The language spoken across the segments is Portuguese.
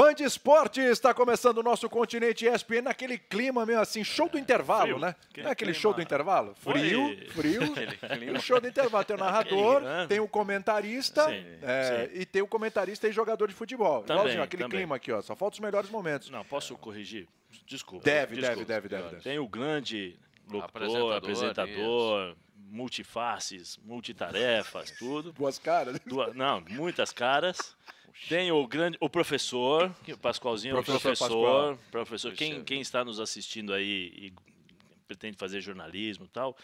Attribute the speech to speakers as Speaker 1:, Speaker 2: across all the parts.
Speaker 1: Fã de esporte, está começando o nosso continente ESPN naquele clima meio assim, show do intervalo,
Speaker 2: frio.
Speaker 1: né?
Speaker 2: Que
Speaker 1: Não é aquele
Speaker 2: clima.
Speaker 1: show do intervalo? Frio,
Speaker 2: Oi.
Speaker 1: frio.
Speaker 2: Aquele.
Speaker 1: O show do intervalo. Tem o narrador, tem o comentarista
Speaker 2: Sim,
Speaker 1: é, e tem o comentarista e jogador de futebol.
Speaker 2: Também,
Speaker 1: Igualzinho, aquele
Speaker 2: também.
Speaker 1: clima aqui, ó. Só falta os melhores momentos.
Speaker 2: Não, posso corrigir? Desculpa.
Speaker 1: Deve,
Speaker 2: desculpa.
Speaker 1: deve, deve, deve, deve.
Speaker 2: Tem o grande locutor,
Speaker 3: Apresentador,
Speaker 2: apresentador, multifaces, multitarefas, tudo.
Speaker 1: Duas caras.
Speaker 2: Duas- não, muitas caras. Tem o grande, o professor, que o Pascoalzinho é o
Speaker 1: Professor
Speaker 2: professor,
Speaker 1: Pascoal.
Speaker 2: professor. Quem, quem está nos assistindo aí e pretende fazer jornalismo e tal,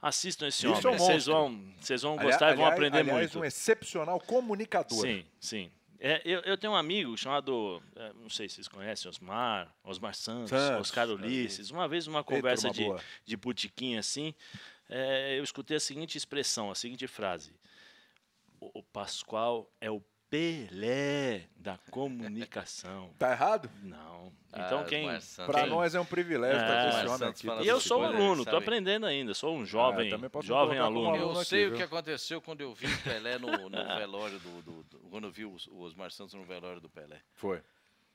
Speaker 2: assistam esse
Speaker 1: Isso é um
Speaker 2: homem. Vocês
Speaker 1: monstro.
Speaker 2: vão, vocês vão gostar e vão
Speaker 1: Aliás-
Speaker 2: aprender
Speaker 1: aliás,
Speaker 2: muito.
Speaker 1: um excepcional comunicador.
Speaker 2: Sim, sim. É, eu, eu tenho um amigo chamado, é, não sei se vocês conhecem, Osmar, Osmar Santos,
Speaker 1: Santos,
Speaker 2: Oscar Ulisses. Uma vez, numa conversa
Speaker 1: turma
Speaker 2: de,
Speaker 1: boa.
Speaker 2: de botiquim assim, é, eu escutei a seguinte expressão, a seguinte frase. O, o Pascoal é o Pelé da comunicação.
Speaker 1: Tá errado?
Speaker 2: Não. Então
Speaker 3: Ah,
Speaker 2: quem... Quem-
Speaker 1: nós é um privilégio
Speaker 2: É,
Speaker 1: estar com esse homem
Speaker 3: Santos
Speaker 1: aqui. tá
Speaker 2: E eu sou
Speaker 1: jeito.
Speaker 2: aluno, tô aprendendo ainda, sou um jovem,
Speaker 1: posso
Speaker 2: jovem aluno.
Speaker 1: aluno
Speaker 3: Eu
Speaker 1: aqui,
Speaker 3: sei
Speaker 1: viu?
Speaker 3: o que aconteceu quando eu vi o Pelé no, no velório do, do- do- Quando eu vi o, o Osmar Santos no velório do Pelé.
Speaker 1: Foi.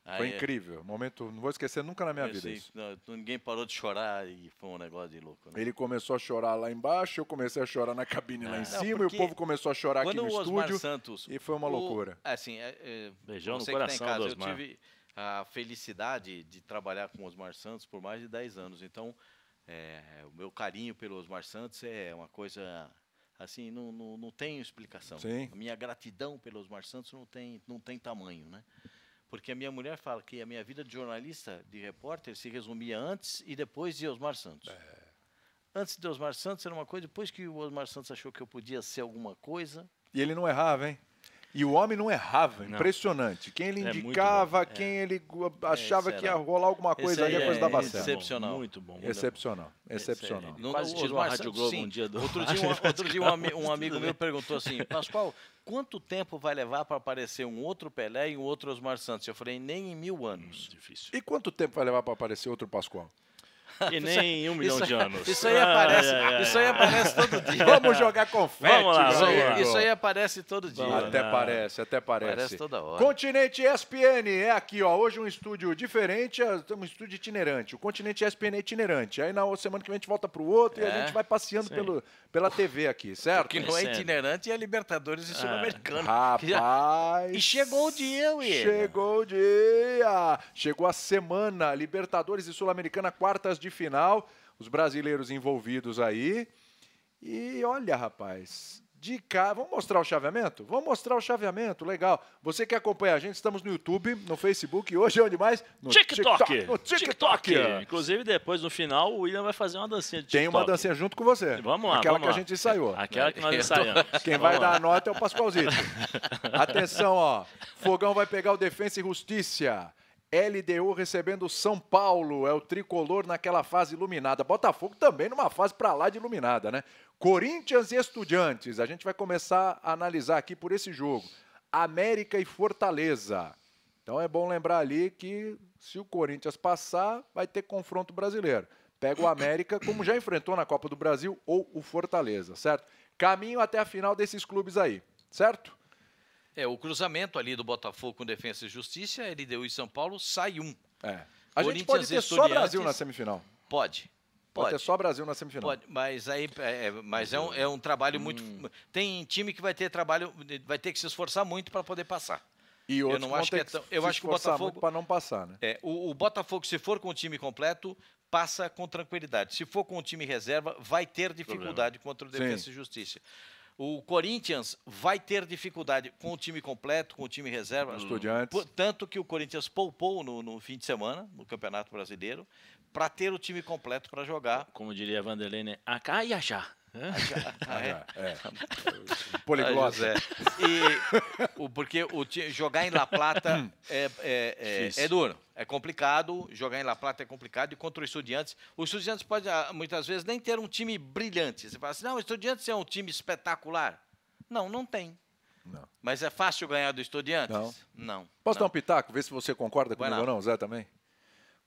Speaker 3: Aí,
Speaker 1: Foi
Speaker 3: é,
Speaker 1: incrível. Momento, não vou esquecer nunca na minha
Speaker 3: eu
Speaker 1: vida
Speaker 3: sei,
Speaker 1: isso.
Speaker 3: não, ninguém parou de chorar e foi um negócio de louco. Né?
Speaker 1: Ele começou a chorar lá embaixo, eu comecei a chorar na cabine lá em
Speaker 3: Não,
Speaker 1: cima, e o povo começou a chorar aqui no
Speaker 3: o Osmar
Speaker 1: estúdio.
Speaker 3: Santos.
Speaker 1: e foi uma
Speaker 3: o-
Speaker 1: loucura.
Speaker 3: assim, é, é,
Speaker 2: Beijão no
Speaker 3: tá
Speaker 2: coração
Speaker 3: casa,
Speaker 2: do
Speaker 3: eu
Speaker 2: Osmar.
Speaker 3: tive a felicidade de trabalhar com o Osmar Santos por mais de 10 anos. Então, é, o meu carinho pelo Osmar Santos é uma coisa. Assim, não, não, não tem explicação.
Speaker 1: Sim.
Speaker 3: A minha gratidão pelo Osmar Santos não tem, não tem tamanho, né? Porque a minha mulher fala que a minha vida de jornalista, de repórter, se resumia antes e depois de Osmar Santos. Antes de Osmar Santos era uma coisa, depois que o Osmar Santos achou que eu podia ser alguma coisa,
Speaker 1: E ele não errava, hein? E o homem não errava,
Speaker 2: Não.
Speaker 1: impressionante. Quem ele
Speaker 2: É
Speaker 1: indicava,
Speaker 2: é.
Speaker 1: quem ele gu- achava que ia rolar alguma coisa ali, a coisa
Speaker 3: é
Speaker 1: dava certo.
Speaker 3: excepcional.
Speaker 2: Muito bom. muito
Speaker 1: Excepcional,
Speaker 2: bom.
Speaker 1: excepcional.
Speaker 3: No-
Speaker 2: Quase tirou a Rádio Globo
Speaker 3: sim.
Speaker 2: um dia do
Speaker 3: Outro dia, um, outro dia um, ami- um amigo meu perguntou assim, Pascoal, quanto tempo vai levar para aparecer um outro Pelé e um outro Osmar Santos? Eu falei, nem em mil anos.
Speaker 2: Difícil.
Speaker 1: E quanto tempo vai levar para aparecer outro Pascoal?
Speaker 2: E nem um milhão
Speaker 3: isso,
Speaker 2: de anos.
Speaker 3: Isso aí aparece,
Speaker 2: ai,
Speaker 3: isso aí aparece todo dia.
Speaker 1: Vamos jogar confete.
Speaker 2: Vamos lá,
Speaker 3: Isso
Speaker 1: meu
Speaker 3: aí, isso aí aparece todo dia.
Speaker 2: Vamos
Speaker 1: Até
Speaker 2: lá.
Speaker 1: parece, até parece.
Speaker 3: Aparece toda hora.
Speaker 1: Continente ESPN é aqui, ó. Hoje um estúdio diferente, é, temos um estúdio itinerante. O Continente ESPN é itinerante. Aí na semana que vem a gente volta pro outro e a
Speaker 3: É.
Speaker 1: gente vai passeando
Speaker 2: Sim.
Speaker 1: pelo, pela TV aqui, certo?
Speaker 3: O que não é itinerante é Libertadores e Sul-Americano. que já-
Speaker 1: Rapaz.
Speaker 3: E chegou o dia, William.
Speaker 1: Chegou o dia. Chegou a semana. Libertadores e Sul-Americana, quartas de final. Os brasileiros envolvidos aí. E olha, rapaz. De cá, vamos mostrar o chaveamento? Vamos mostrar o chaveamento, legal. Você que acompanha a gente, estamos no YouTube, no Facebook e hoje é onde mais? No
Speaker 2: TikTok.
Speaker 1: No TikTok.
Speaker 2: Inclusive, depois, no final, o William vai fazer uma dancinha de
Speaker 1: Tem
Speaker 2: TikTok.
Speaker 1: uma dancinha junto com você.
Speaker 2: Vamos lá,
Speaker 1: Aquela
Speaker 2: vamos
Speaker 1: que a
Speaker 2: lá.
Speaker 1: gente ensaiou.
Speaker 2: Aquela que nós
Speaker 3: tô-
Speaker 2: ensaiamos.
Speaker 1: Quem
Speaker 2: Vamos
Speaker 1: vai
Speaker 2: lá.
Speaker 1: dar a nota é o Pascoalzito. Atenção, ó. Fogão vai pegar o Defensa e Justiça. LDU recebendo São Paulo, é o tricolor naquela fase iluminada. Botafogo também numa fase pra lá de iluminada, né? Corinthians e Estudiantes. A gente vai começar a analisar aqui por esse jogo. América e Fortaleza. Então é bom lembrar ali que se o Corinthians passar, vai ter confronto brasileiro. Pega o América, como já enfrentou na Copa do Brasil, ou o Fortaleza, certo? Caminho até a final desses clubes aí, certo?
Speaker 3: É, o cruzamento ali do Botafogo com Defesa e Justiça, LDU e São Paulo, sai um.
Speaker 1: É. A gente pode ter só. Brasil na semifinal.
Speaker 3: Pode.
Speaker 1: Pode,
Speaker 3: Pode.
Speaker 1: ter só Brasil na semifinal.
Speaker 3: Pode, mas aí é, é, mas é um, é um trabalho muito.
Speaker 1: Hum.
Speaker 3: Tem time que vai ter trabalho, vai ter que se esforçar muito para poder passar.
Speaker 1: E outros
Speaker 3: não acho que é tão- eu acho que o Botafogo-
Speaker 1: muito para não passar, né?
Speaker 3: É, o, o Botafogo, se for com o time completo, passa com tranquilidade. Se for com o time reserva, vai ter dificuldade contra o Defesa
Speaker 1: Sim.
Speaker 3: e Justiça. O Corinthians vai ter dificuldade com o time completo, com o time reserva.
Speaker 1: Estudiantes.
Speaker 3: Tanto que o Corinthians poupou no, no fim de semana, no Campeonato Brasileiro, para ter o time completo para jogar.
Speaker 2: Como diria Vanderlei, né? Acá e achá.
Speaker 3: Ah, é?
Speaker 1: É.
Speaker 3: Ah,
Speaker 1: Poliglota.
Speaker 3: José. E o, porque o, jogar em La Plata é, é, é,
Speaker 2: Difícil.
Speaker 3: é duro, é complicado. Jogar em La Plata é complicado. E contra o Estudiantes, o Estudiantes pode ah, muitas vezes nem ter um time brilhante. Você fala assim, não, o Estudiantes é um time espetacular. Não, não tem.
Speaker 1: Não.
Speaker 3: Mas é fácil ganhar do Estudiantes?
Speaker 1: Não.
Speaker 3: Não.
Speaker 1: Posso dar
Speaker 3: não.
Speaker 1: um pitaco? Ver se você concorda comigo ou não, Zé também?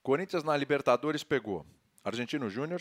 Speaker 1: Corinthians na Libertadores pegou Argentino Júnior,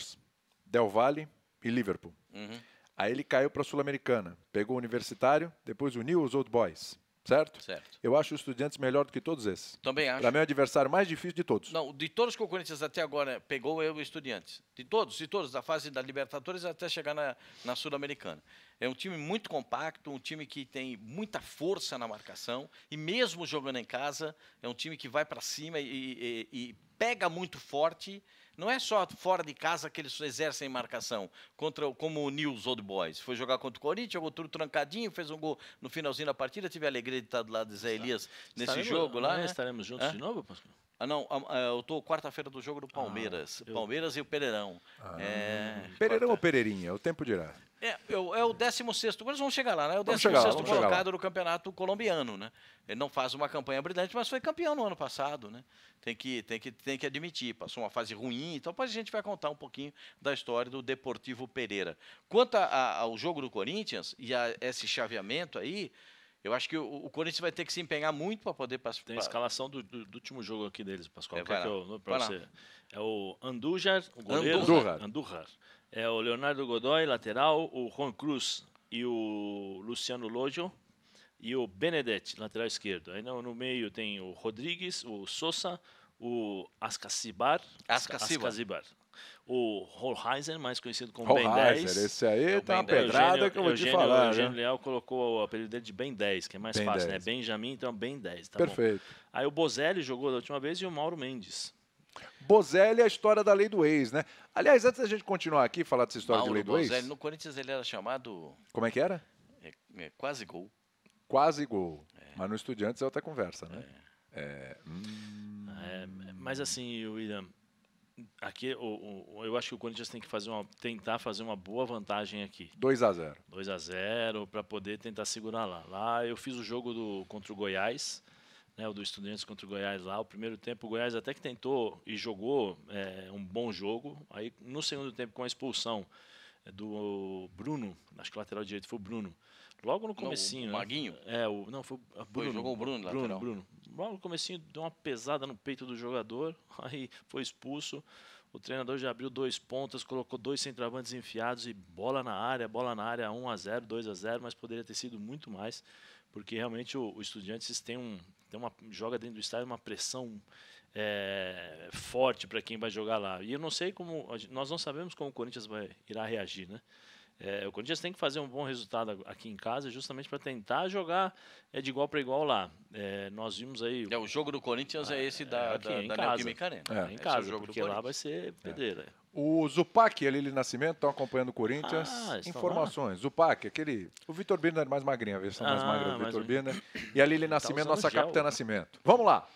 Speaker 1: Del Valle e Liverpool.
Speaker 3: Uhum.
Speaker 1: Aí ele caiu para a Sul-Americana. Pegou o Universitário, depois o New Old Boys. certo?
Speaker 3: Certo.
Speaker 1: Eu acho o Estudiantes melhor do que todos esses.
Speaker 3: Também acho.
Speaker 1: Para mim é o adversário mais difícil de todos.
Speaker 3: Não, de todos que o Corinthians até agora pegou, eu e o Estudiantes. De todos, de todos, da fase da Libertadores até chegar na, na Sul-Americana. É um time muito compacto, um time que tem muita força na marcação e mesmo jogando em casa, é um time que vai para cima e, e- e pega muito forte. Não é só fora de casa que eles exercem marcação, contra, como o News Old Boys. Foi jogar contra o Corinthians, jogou tudo trancadinho, fez um gol no finalzinho da partida. Tive a alegria de estar do lado de Zé Elias nesse
Speaker 2: Estaremos-
Speaker 3: jogo lá. né?
Speaker 2: Estaremos juntos
Speaker 3: Hã?
Speaker 2: de novo, Pascoal?
Speaker 3: Ah, não, ah, ah, eu tô quarta-feira do jogo do Palmeiras.
Speaker 2: eu-
Speaker 3: Palmeiras e o Pereirão. é,
Speaker 1: Pereirão ou
Speaker 3: quarta-
Speaker 1: Pereirinha? O tempo dirá.
Speaker 3: é, é o- é o 16 Agora vamos chegar lá, né? É o
Speaker 1: Vamos
Speaker 3: 16
Speaker 1: chegar lá, vamos chegar
Speaker 3: colocado no campeonato colombiano, né? Ele não faz uma campanha brilhante, mas foi campeão no ano passado, né? Tem que, tem que, tem que admitir. Passou uma fase ruim, então depois a gente vai contar um pouquinho da história do Deportivo Pereira. Quanto a- a- ao jogo do Corinthians e a esse chaveamento aí, eu acho que o, o Corinthians vai ter que se empenhar muito para poder passar.
Speaker 2: Tem a escalação do, do- do último jogo aqui deles, Pascoal.
Speaker 3: É,
Speaker 2: que pra
Speaker 3: Vai
Speaker 2: você? É o Andujar, o goleiro.
Speaker 1: Andújar.
Speaker 2: Andújar. É o Leonardo Godoy, lateral, o Juan Cruz e o Luciano Lojo e o Benedetti, lateral esquerdo. Aí no, no meio tem o Rodrigues, o Sosa, o Ascacibar.
Speaker 3: Ascacibar.
Speaker 2: Ascacibar. O Holheisen, mais conhecido como Ben
Speaker 1: Holheiser,
Speaker 2: 10.
Speaker 1: esse aí
Speaker 3: É o
Speaker 1: tá uma
Speaker 3: Ben 10.
Speaker 1: pedrada
Speaker 2: Eugênio-
Speaker 1: que eu vou te
Speaker 2: Eugênio-
Speaker 1: falar.
Speaker 2: Eugênio
Speaker 1: né?
Speaker 2: Leal colocou o apelido dele de Ben 10, que é mais
Speaker 1: Ben
Speaker 2: fácil,
Speaker 1: 10.
Speaker 2: né? Benjamin, então Ben 10. Tá bom.
Speaker 1: Perfeito.
Speaker 2: Aí o Bozelli jogou da última vez e o Mauro Mendes.
Speaker 1: Bozelli é a história da lei do ex, né? Aliás, antes da gente continuar aqui, falar dessa história de
Speaker 3: Mauro
Speaker 1: lei do ex,
Speaker 3: no Corinthians ele era chamado
Speaker 1: como é que era?
Speaker 3: é, é, quase gol.
Speaker 1: Quase gol. Mas no Estudiantes é outra conversa, né? É, hum,
Speaker 2: É, mas assim, William, aqui o, o- eu acho que o Corinthians tem que fazer uma, tentar fazer uma boa vantagem aqui.
Speaker 1: 2 a 0
Speaker 2: 2 a 0 para poder tentar segurar lá. Lá eu fiz o jogo do contra o Goiás, né, o do Estudiantes contra o Goiás lá. O primeiro tempo o Goiás até que tentou e jogou é, um bom jogo. Aí no segundo tempo com a expulsão do Bruno, acho que o lateral direito foi o Bruno. Logo no
Speaker 3: o
Speaker 2: comecinho, né?
Speaker 3: Maguinho?
Speaker 2: É, o não foi o Bruno.
Speaker 3: jogou o Bruno,
Speaker 2: Bruno,
Speaker 3: lateral.
Speaker 2: Bruno. Logo no comecinho deu uma pesada no peito do jogador, aí foi expulso. O treinador já abriu dois pontas, colocou dois centroavantes enfiados e bola na área, bola na área, 1 a 0, 2 a 0, mas poderia ter sido muito mais, porque realmente o, o Estudiantes tem um tem uma joga dentro do estádio uma pressão é, forte para quem vai jogar lá. E eu não sei como nós não sabemos como o Corinthians vai irá reagir, né? É, o Corinthians tem que fazer um bom resultado aqui em casa, justamente para tentar jogar é, de igual para igual lá. É, nós vimos aí
Speaker 3: É, o jogo do Corinthians é esse
Speaker 2: é,
Speaker 3: da,
Speaker 2: aqui,
Speaker 3: da,
Speaker 2: em
Speaker 3: da
Speaker 2: casa.
Speaker 3: Neoquímica Arena.
Speaker 1: É.
Speaker 2: em
Speaker 3: é o
Speaker 2: casa,
Speaker 3: jogo do
Speaker 2: porque lá vai ser pedreira.
Speaker 1: O Zupac e a Lili Nascimento estão acompanhando o Corinthians.
Speaker 2: Ah,
Speaker 1: Informações. Zupac, aquele. O Vitor Birner é mais magrinho, a versão mais
Speaker 2: Ah,
Speaker 1: magra do
Speaker 2: mais
Speaker 1: Vitor
Speaker 2: um-
Speaker 1: Birner. E a Lili Nascimento,
Speaker 2: usando
Speaker 1: nossa
Speaker 2: gel.
Speaker 1: capitã Nascimento. Vamos lá.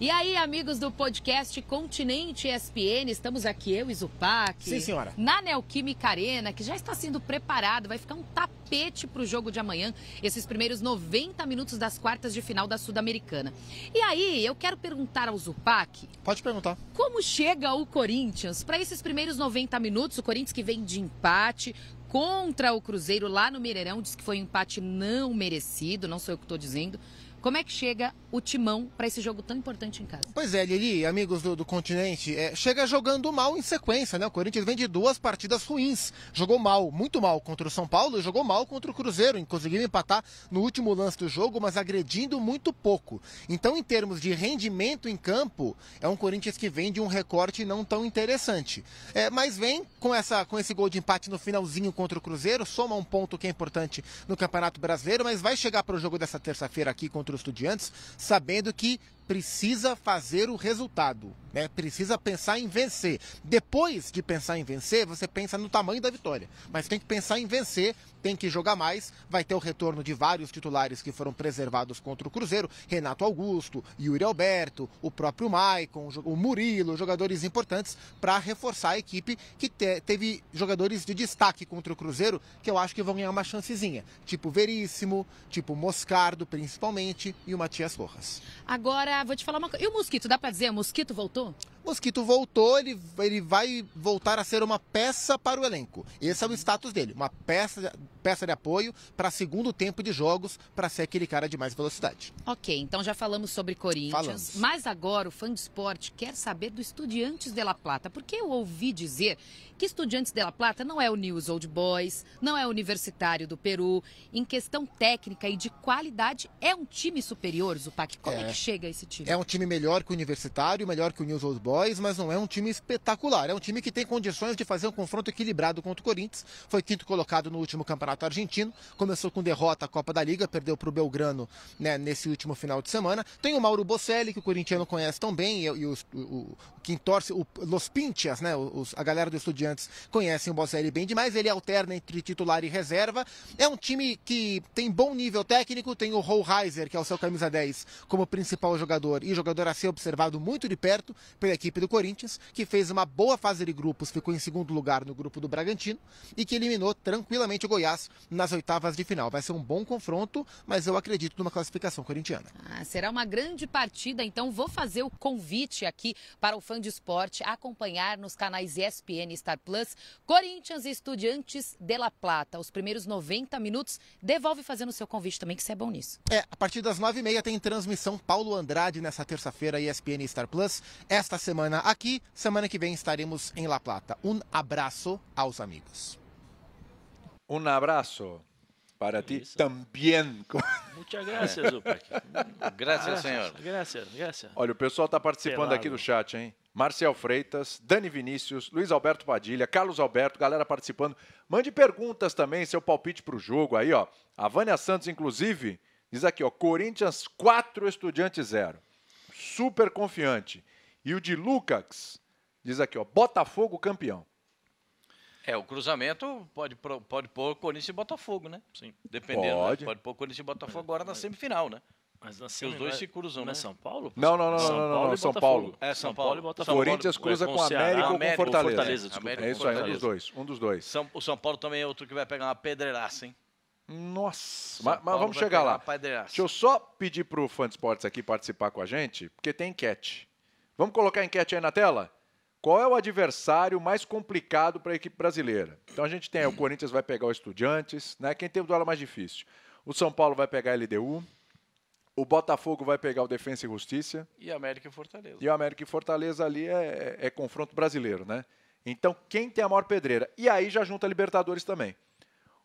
Speaker 4: E aí, amigos do podcast Continente ESPN, estamos aqui, eu e Zupac.
Speaker 5: Sim, senhora.
Speaker 4: Na Neoquímica Arena, que já está sendo preparado, vai ficar um tapete para o jogo de amanhã, esses primeiros 90 minutos das quartas de final da Sul-Americana. E aí, eu quero perguntar ao Zupac,
Speaker 5: Pode perguntar.
Speaker 4: como chega o Corinthians para esses primeiros 90 minutos? O Corinthians que vem de empate contra o Cruzeiro lá no Mineirão, diz que foi um empate não merecido, não sou eu que estou dizendo. Como é que chega o timão para esse jogo tão importante em casa?
Speaker 5: Pois é, Lili, amigos do, do continente, é, chega jogando mal em sequência, né? O Corinthians vem de duas partidas ruins. Jogou mal, muito mal contra o São Paulo e jogou mal contra o Cruzeiro. Conseguiu empatar no último lance do jogo, mas agredindo muito pouco. Então, em termos de rendimento em campo, é um Corinthians que vem de um recorte não tão interessante. É, mas vem com, essa, com esse gol de empate no finalzinho contra o Cruzeiro, soma um ponto que é importante no Campeonato Brasileiro, mas vai chegar para o jogo dessa terça-feira aqui contra os Estudiantes, sabendo que precisa fazer o resultado, né? Precisa pensar em vencer. Depois de pensar em vencer, você pensa no tamanho da vitória, mas tem que pensar em vencer, tem que jogar mais. Vai ter o retorno de vários titulares que foram preservados contra o Cruzeiro, Renato Augusto, Yuri Alberto, o próprio Maicon, o Murilo, jogadores importantes para reforçar a equipe que te- teve jogadores de destaque contra o Cruzeiro que eu acho que vão ganhar uma chancezinha, tipo Veríssimo, tipo Moscardo principalmente e o Matias Rojas.
Speaker 4: Agora, Vou te falar uma coisa. E o Mosquito, dá pra dizer, o Mosquito voltou?
Speaker 5: Mosquito voltou, ele, ele vai voltar a ser uma peça para o elenco. Esse é o status dele, uma peça, peça de apoio para segundo tempo de jogos, para ser aquele cara de mais velocidade.
Speaker 4: Ok, então já falamos sobre Corinthians.
Speaker 5: Falamos.
Speaker 4: Mas agora o fã de esporte quer saber do Estudiantes de La Plata, porque eu ouvi dizer que Estudiantes de La Plata não é o News Old Boys, não é o Universitário do Peru. Em questão técnica e de qualidade, é um time superior, Zupac. Como é,
Speaker 5: É.
Speaker 4: que chega esse time?
Speaker 5: É um time melhor que o Universitário, melhor que o News Old Boys, mas não é um time espetacular. É um time que tem condições de fazer um confronto equilibrado contra o Corinthians. Foi quinto colocado no último campeonato argentino. Começou com derrota à Copa da Liga, perdeu para o Belgrano né, nesse último final de semana. Tem o Mauro Bocelli, que o corintiano conhece tão bem, e, e os- o, o- quem torce, o, Los Pintias, né, os- a galera do Estudiantes conhecem o Bocelli bem demais. Ele alterna entre titular e reserva. É um time que tem bom nível técnico, tem o Rollheiser, que é o seu camisa 10, como principal jogador e jogador a ser observado muito de perto pela equipe do Corinthians, que fez uma boa fase de grupos, ficou em segundo lugar no grupo do Bragantino e que eliminou tranquilamente o Goiás nas oitavas de final. Vai ser um bom confronto, mas eu acredito numa classificação corintiana.
Speaker 4: Ah, será uma grande partida, então vou fazer o convite aqui para o fã de esporte acompanhar nos canais ESPN e Star Plus Corinthians e Estudiantes de La Plata. Os primeiros 90 minutos, devolve fazendo o seu convite também, que você é bom nisso.
Speaker 5: É, a partir das nove e meia tem transmissão Paulo Andrade nessa terça-feira, ESPN e Star Plus. Esta semana aqui, semana que vem estaremos em La Plata. Um abraço aos amigos.
Speaker 1: Um abraço para ti
Speaker 2: Isso.
Speaker 1: também.
Speaker 2: Muchas gracias, Zupac.
Speaker 3: Graças, senhor.
Speaker 2: Gracias, gracias.
Speaker 1: Olha, o pessoal está participando
Speaker 2: Pelado.
Speaker 1: aqui do chat, hein? Marcel Freitas, Dani Vinícius, Luiz Alberto Padilha, Carlos Alberto, galera participando. Mande perguntas também, seu palpite para o jogo aí, ó. A Vânia Santos, inclusive, diz aqui, ó, Corinthians 4, Estudiantes 0. Super confiante. E o de Lucas diz aqui, ó, Botafogo campeão.
Speaker 3: É, o cruzamento pode, pode pôr Corinthians e Botafogo, né?
Speaker 2: Sim.
Speaker 3: Dependendo.
Speaker 1: Pode.
Speaker 3: Né? Pode pôr Corinthians e Botafogo agora na semifinal, né?
Speaker 2: Mas na
Speaker 3: os dois se cruzam,
Speaker 2: não é
Speaker 3: né?
Speaker 2: São Paulo?
Speaker 1: Não, não, não,
Speaker 2: São
Speaker 1: não, não,
Speaker 2: Paulo
Speaker 1: não, São. Paulo.
Speaker 3: É, São
Speaker 2: Paulo e. Botafogo.
Speaker 1: Corinthians
Speaker 2: É,
Speaker 1: cruza
Speaker 2: com
Speaker 1: com América ou com Fortaleza. É isso aí, um dos dois. Um dos dois.
Speaker 3: São, o São Paulo também é outro que vai pegar uma pedreiraça, hein?
Speaker 1: Nossa,
Speaker 3: São
Speaker 1: mas, vamos chegar lá. Deixa eu só pedir pro fã de esportes aqui participar com a gente, porque tem enquete. Vamos colocar a enquete aí na tela? Qual é o adversário mais complicado para a equipe brasileira? Então a gente tem o Corinthians vai pegar o Estudiantes, né? Quem tem o duelo mais difícil? O São Paulo vai pegar a LDU, o Botafogo vai pegar o Defensa e Justiça,
Speaker 3: E América e Fortaleza.
Speaker 1: e o América e Fortaleza ali é, é confronto brasileiro, né? Então, quem tem a maior pedreira? E aí já junta a Libertadores também.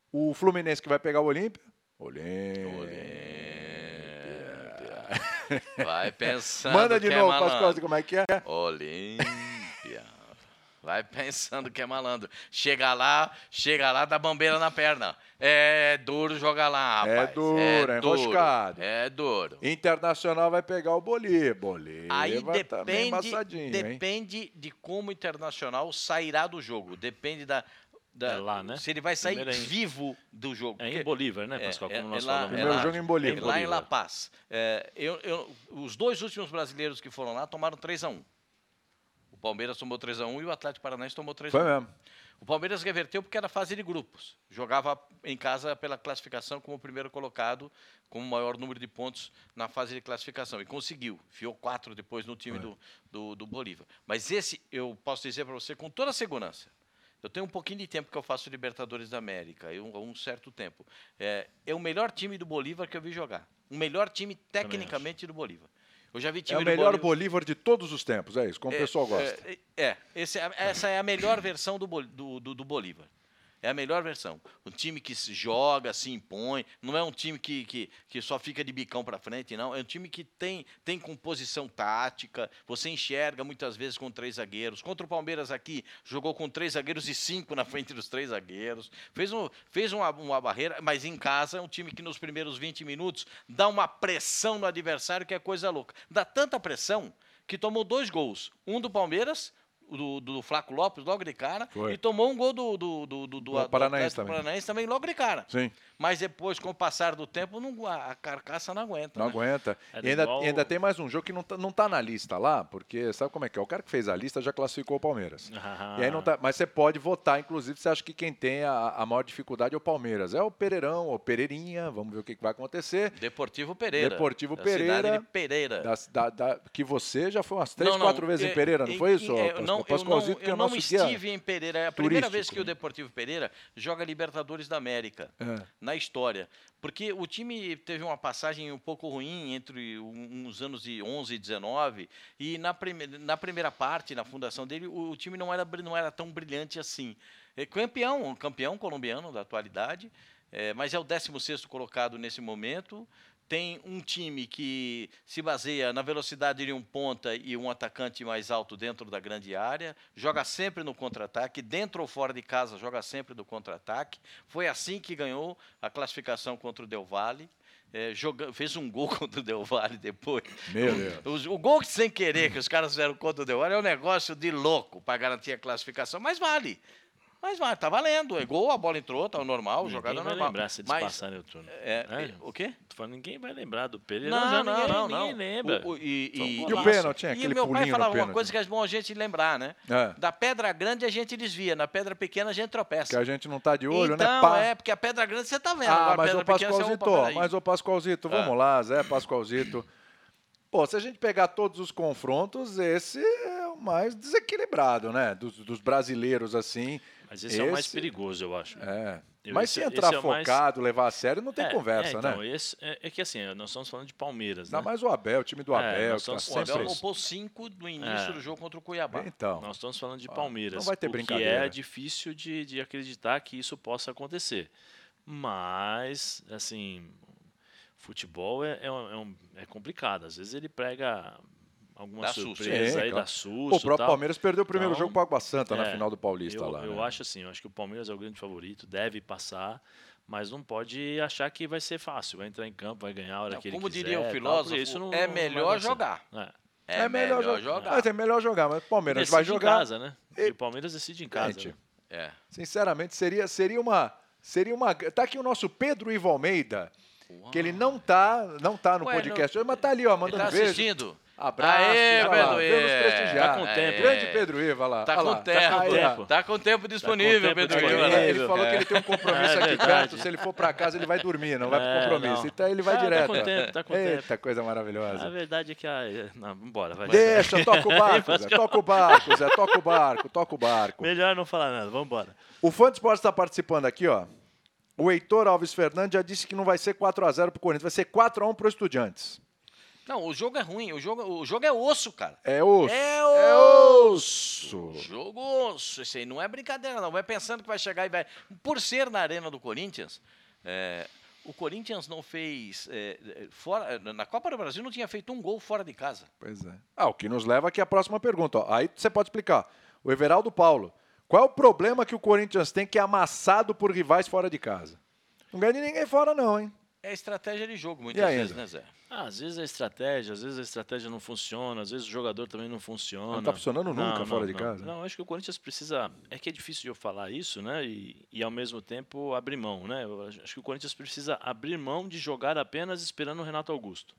Speaker 1: O Fluminense que vai pegar o Olímpia. Olímpia.
Speaker 3: Vai pensando
Speaker 1: Manda de
Speaker 3: que
Speaker 1: novo,
Speaker 3: é
Speaker 1: Pascoal, como é que é?
Speaker 3: Olímpia. Vai pensando que é malandro. Chega lá, chega lá, dá bambeira na perna. É duro jogar lá,
Speaker 1: É
Speaker 3: rapaz.
Speaker 1: duro, é enroscado.
Speaker 3: É duro.
Speaker 1: Internacional vai pegar o Bolívar. Bolívar
Speaker 3: Aí
Speaker 1: também
Speaker 3: depende,
Speaker 1: embaçadinho, hein?
Speaker 3: depende de como o Internacional sairá do jogo. Depende da, da-
Speaker 2: É lá, né?
Speaker 3: se ele vai sair
Speaker 2: Primeiro é em-
Speaker 3: vivo do jogo.
Speaker 2: É em Bolívar, né,
Speaker 3: É,
Speaker 2: Pascoal?
Speaker 3: é-
Speaker 2: Como
Speaker 3: é
Speaker 2: nós
Speaker 3: lá-
Speaker 2: falamos.
Speaker 3: é
Speaker 1: Primeiro
Speaker 3: lá.
Speaker 1: jogo em Bolívia.
Speaker 3: É lá em
Speaker 2: Bolívar.
Speaker 3: La Paz. É, eu- eu- os dois últimos brasileiros que foram lá tomaram 3 a 1 O Palmeiras tomou 3 a 1 e o Atlético Paranaense tomou 3 a 1
Speaker 1: Foi mesmo.
Speaker 3: O Palmeiras reverteu porque era fase de grupos. Jogava em casa pela classificação como primeiro colocado, com o maior número de pontos na fase de classificação. E conseguiu. Fiou quatro depois no time do, do, do Bolívar. Mas esse, eu posso dizer para você com toda segurança. Eu tenho um pouquinho de tempo que eu faço Libertadores da América, eu, um certo tempo. É, é o melhor time do Bolívar que eu vi jogar. O melhor time tecnicamente do Bolívar. Eu já vi
Speaker 1: É
Speaker 3: time
Speaker 1: o
Speaker 3: do
Speaker 1: melhor
Speaker 3: Bolívar.
Speaker 1: Bolívar de todos os tempos, é isso, como o
Speaker 3: É,
Speaker 1: pessoal gosta.
Speaker 3: É, é, esse é- essa é a melhor versão do, do, do Bolívar. É a melhor versão. Um time que se joga, se impõe. Não é um time que, que, que só fica de bicão para frente, não. É um time que tem, tem composição tática. Você enxerga muitas vezes com três zagueiros. Contra o Palmeiras aqui, jogou com três zagueiros e cinco na frente dos três zagueiros. Fez, um, fez uma, uma barreira, mas em casa é um time que nos primeiros 20 minutos dá uma pressão no adversário que é coisa louca. Dá tanta pressão que tomou dois gols. Um do Palmeiras do, do Flaco Lopes logo de cara
Speaker 1: Foi.
Speaker 3: e tomou um gol do, do, do, do,
Speaker 1: Do Paranaense
Speaker 3: Atlético
Speaker 1: também.
Speaker 3: Paranaense também logo de cara.
Speaker 1: Sim.
Speaker 3: Mas depois, com o passar do tempo, não, a, a carcaça não aguenta.
Speaker 1: Não
Speaker 3: né?
Speaker 1: aguenta. E ainda,
Speaker 2: igual-
Speaker 1: ainda tem mais um jogo que não tá, não tá na lista lá, porque sabe como é que é? O cara que fez a lista já classificou o Palmeiras.
Speaker 2: Ah.
Speaker 1: E aí não tá, mas você pode votar, inclusive, você acha que quem tem a, a maior dificuldade é o Palmeiras. É o Pereirão, ou Pereirinha, vamos ver o que, que vai acontecer.
Speaker 3: Deportivo Pereira.
Speaker 1: Deportivo
Speaker 3: da
Speaker 1: Pereira.
Speaker 3: cidade de Pereira.
Speaker 1: Da, da- da- que você já foi umas três,
Speaker 3: Não, não,
Speaker 1: quatro vezes
Speaker 3: é-
Speaker 1: em Pereira, não foi isso?
Speaker 3: é,
Speaker 1: Pascoal?
Speaker 3: Não, eu não,
Speaker 1: é
Speaker 3: eu não estive em Pereira. É a primeira vez que o Deportivo Pereira joga Libertadores da América
Speaker 1: É.
Speaker 3: na história. Porque o time teve uma passagem um pouco ruim entre uns anos de 11 e 19 e na, prime na primeira parte, na fundação dele, o, o time não era, não era tão brilhante assim. É campeão, campeão colombiano da atualidade, é, mas é o 16º colocado nesse momento. Tem um time que se baseia na velocidade de um ponta e um atacante mais alto dentro da grande área, joga sempre no contra-ataque, dentro ou fora de casa, joga sempre no contra-ataque. Foi assim que ganhou a classificação contra o Del Valle. É, joga- fez um gol contra o Del Valle depois.
Speaker 1: Meu Deus.
Speaker 3: Os- o gol que sem querer que os caras fizeram contra o Del Valle é um negócio de louco para garantir a classificação, mas vale. Mas vale, tá valendo. É gol, a bola entrou, tá normal,
Speaker 2: Ninguém
Speaker 3: jogada
Speaker 2: vai
Speaker 3: normal.
Speaker 2: lembrar se eles
Speaker 3: mas,
Speaker 2: passarem o turno.
Speaker 3: é,
Speaker 2: É.
Speaker 3: o quê?
Speaker 2: Tô falando, ninguém vai lembrar do Pereira.
Speaker 3: Não,
Speaker 2: já
Speaker 3: não,
Speaker 2: ninguém,
Speaker 3: não,
Speaker 2: ninguém
Speaker 3: não.
Speaker 2: lembra.
Speaker 3: O- o- e, e-
Speaker 1: E o pênalti, tinha
Speaker 3: E
Speaker 1: aquele
Speaker 3: meu pai
Speaker 1: pulinho
Speaker 3: falava uma
Speaker 1: pênalti.
Speaker 3: coisa que é bom a gente lembrar, né?
Speaker 1: É.
Speaker 3: Da pedra grande a gente desvia, na pedra pequena a gente tropeça.
Speaker 1: Que a gente não tá de olho,
Speaker 3: então,
Speaker 1: né? Pá.
Speaker 3: é, porque a pedra grande você tá vendo.
Speaker 1: Ah,
Speaker 3: agora a
Speaker 1: mas
Speaker 3: pedra
Speaker 1: o Pascoalzito, mas o Pascoalzito, vamos
Speaker 3: Ah.
Speaker 1: lá, Zé Pascoalzito. Pô, se a gente pegar todos os confrontos, esse é o mais desequilibrado, né? Dos, dos brasileiros, assim.
Speaker 2: Mas esse, é o mais
Speaker 1: esse-
Speaker 2: perigoso, eu acho.
Speaker 1: É.
Speaker 2: Eu-
Speaker 1: Mas
Speaker 2: esse-
Speaker 1: se entrar
Speaker 2: esse é o mais-
Speaker 1: focado, levar a sério, não tem
Speaker 2: É,
Speaker 1: conversa,
Speaker 2: é, então,
Speaker 1: né?
Speaker 2: Esse, é, é que assim, nós estamos falando de Palmeiras,
Speaker 1: Ainda
Speaker 2: né?
Speaker 1: mais o Abel, o time do
Speaker 2: É,
Speaker 1: Abel,
Speaker 2: nós
Speaker 1: que tá
Speaker 2: estamos-
Speaker 3: O
Speaker 2: sempre
Speaker 3: Abel poupou cinco no início
Speaker 2: É.
Speaker 3: do jogo contra o Cuiabá.
Speaker 1: Então,
Speaker 2: Nós estamos falando de
Speaker 1: Ah,
Speaker 2: Palmeiras.
Speaker 1: não vai ter
Speaker 2: que
Speaker 1: brincadeira.
Speaker 2: é difícil de, de acreditar que isso possa acontecer. Mas, assim, futebol é, é, é um- é complicado. Às vezes ele prega alguma
Speaker 3: Dá
Speaker 2: surpresa
Speaker 1: Sim,
Speaker 2: aí,
Speaker 1: claro.
Speaker 2: dá susto.
Speaker 1: O próprio
Speaker 2: tal.
Speaker 1: Palmeiras perdeu o primeiro
Speaker 2: Então,
Speaker 1: jogo para Água Santa na
Speaker 2: é,
Speaker 1: final do Paulista
Speaker 2: eu,
Speaker 1: lá.
Speaker 2: eu
Speaker 1: né?
Speaker 2: acho assim, eu acho que o Palmeiras é o grande favorito, deve passar, mas não pode achar que vai ser fácil. Vai entrar em campo, vai ganhar a hora
Speaker 3: Não,
Speaker 2: que ele
Speaker 3: como
Speaker 2: quiser.
Speaker 3: diria o filósofo,
Speaker 2: isso não-
Speaker 3: é
Speaker 2: não
Speaker 3: melhor jogar.
Speaker 2: É.
Speaker 3: É, melhor, jogar.
Speaker 1: Mas é melhor jogar, mas o Palmeiras
Speaker 2: Decide
Speaker 1: vai
Speaker 2: em
Speaker 1: jogar.
Speaker 2: casa, né? E o Palmeiras decide em casa.
Speaker 1: Gente,
Speaker 2: né?
Speaker 3: É.
Speaker 1: Sinceramente, seria, seria uma. Seria uma. Tá aqui o nosso Pedro Ivo Almeida, que ele não tá, não tá no
Speaker 3: Ué,
Speaker 1: podcast hoje, mas tá ali, ó,
Speaker 3: Ele
Speaker 1: mandando
Speaker 3: tá
Speaker 1: beijo. Abraço,
Speaker 3: Aê,
Speaker 1: lá,
Speaker 3: Pedro Ivo.
Speaker 1: prestigiar.
Speaker 2: Tá com tempo.
Speaker 1: Grande Pedro olha lá.
Speaker 3: Tá com
Speaker 1: lá,
Speaker 3: tempo.
Speaker 1: aí, ó.
Speaker 2: tempo.
Speaker 3: Tá com tempo disponível,
Speaker 2: tempo
Speaker 3: Pedro.
Speaker 2: disponível.
Speaker 3: Ivo.
Speaker 1: Ele, ele falou que ele tem um compromisso
Speaker 2: É
Speaker 1: aqui perto. Se ele for pra casa, ele vai dormir, não vai pro
Speaker 2: É,
Speaker 1: compromisso.
Speaker 2: não.
Speaker 1: Então ele vai
Speaker 2: Tá- tá
Speaker 1: direto.
Speaker 2: com tempo, tá com
Speaker 1: Eita,
Speaker 2: tempo.
Speaker 1: coisa
Speaker 2: A
Speaker 1: maravilhosa.
Speaker 2: verdade é que a. Não, vambora, vai.
Speaker 1: Deixa, toca o barco, Zé. Toca o barco, Zé. Toca o barco, toca o barco.
Speaker 2: Melhor não falar nada, vambora.
Speaker 1: O Fã de Esportes está participando aqui, ó. O Heitor Alves Fernandes já disse que não vai ser 4x0 pro Corinthians, vai ser 4x1 pro Estudiantes.
Speaker 3: Não, o jogo é ruim. O jogo, o jogo é osso, cara.
Speaker 1: É osso.
Speaker 3: É
Speaker 1: É
Speaker 3: osso.
Speaker 1: osso.
Speaker 3: Jogo osso. Isso aí não é brincadeira, não. Vai pensando que vai chegar e vai. Por ser na arena do Corinthians, é, o Corinthians não fez. é, é, fora, na Copa do Brasil não tinha feito um gol fora de casa.
Speaker 1: Pois é. Ah, o que nos leva aqui à próxima pergunta. ó. Aí você pode explicar. O Everaldo Paulo. Qual é o problema que o Corinthians tem que é amassado por rivais fora de casa? Não ganha de ninguém fora, não, hein?
Speaker 3: É estratégia de jogo, muitas vezes, né, Zé?
Speaker 2: Ah, às vezes a estratégia, às vezes a estratégia não funciona, às vezes o jogador também não funciona.
Speaker 1: Não tá funcionando nunca fora de
Speaker 2: não.
Speaker 1: casa.
Speaker 2: Não, acho que o Corinthians precisa. É que é difícil de eu falar isso, né? E, e ao mesmo tempo abrir mão, né? Eu acho acho que o Corinthians precisa abrir mão de jogar apenas esperando o Renato Augusto.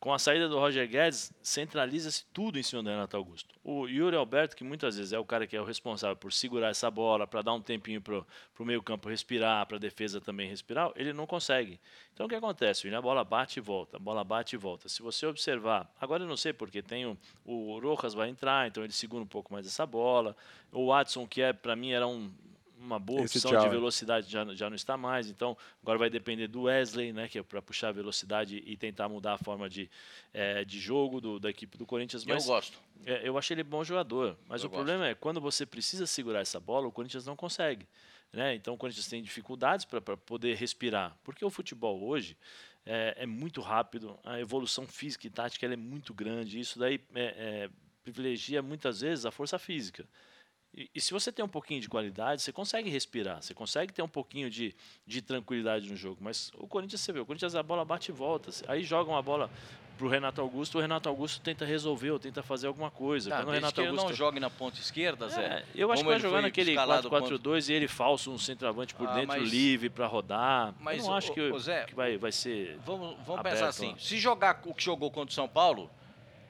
Speaker 2: Com a saída do Roger Guedes, centraliza-se tudo em cima do Renato Augusto. O Yuri Alberto, que muitas vezes é o cara que é o responsável por segurar essa bola, para dar um tempinho para o meio-campo respirar, para a defesa também respirar, ele não consegue. Então o que acontece? A bola bate e volta, a bola bate e volta. Se você observar, agora eu não sei porque tem o, o Rojas vai entrar, então ele segura um pouco mais essa bola. O Watson, que é para mim era um, uma boa
Speaker 1: Esse
Speaker 2: opção
Speaker 1: tchau,
Speaker 2: de velocidade, já, já não está mais. Então agora vai depender do Wesley, né, que é para puxar a velocidade e tentar mudar a forma de, eh, de jogo do, da equipe do Corinthians.
Speaker 3: Eu
Speaker 2: Mas
Speaker 3: gosto.
Speaker 2: é, eu achei ele bom jogador, mas
Speaker 3: Eu
Speaker 2: o problema é quando você precisa segurar essa bola, o Corinthians não consegue. Né? Então o Corinthians tem dificuldades para poder respirar, porque o futebol hoje é, é muito rápido, a evolução física e tática ela é muito grande, isso daí é, é, privilegia muitas vezes a força física. E, e se você tem um pouquinho de qualidade, você consegue respirar, você consegue ter um pouquinho de, de tranquilidade no jogo. Mas o Corinthians, você vê, o Corinthians a bola bate e volta. Aí joga uma bola pro Renato Augusto, o Renato Augusto tenta resolver ou tenta fazer alguma coisa.
Speaker 3: Tá,
Speaker 2: Quando o Renato Augusto
Speaker 3: não jogue na ponta esquerda, Zé.
Speaker 2: é, eu acho que vai jogar naquele
Speaker 3: escalado
Speaker 2: 4-4-2 e ele falso, um centroavante por
Speaker 3: Ah,
Speaker 2: dentro,
Speaker 3: mas-
Speaker 2: livre para rodar.
Speaker 3: mas
Speaker 2: eu não
Speaker 3: o-
Speaker 2: acho que,
Speaker 3: o Zé,
Speaker 2: que vai, vai ser.
Speaker 3: Vamos, vamos
Speaker 2: Aberto,
Speaker 3: pensar assim,
Speaker 2: ó.
Speaker 3: se jogar o que jogou contra o São Paulo,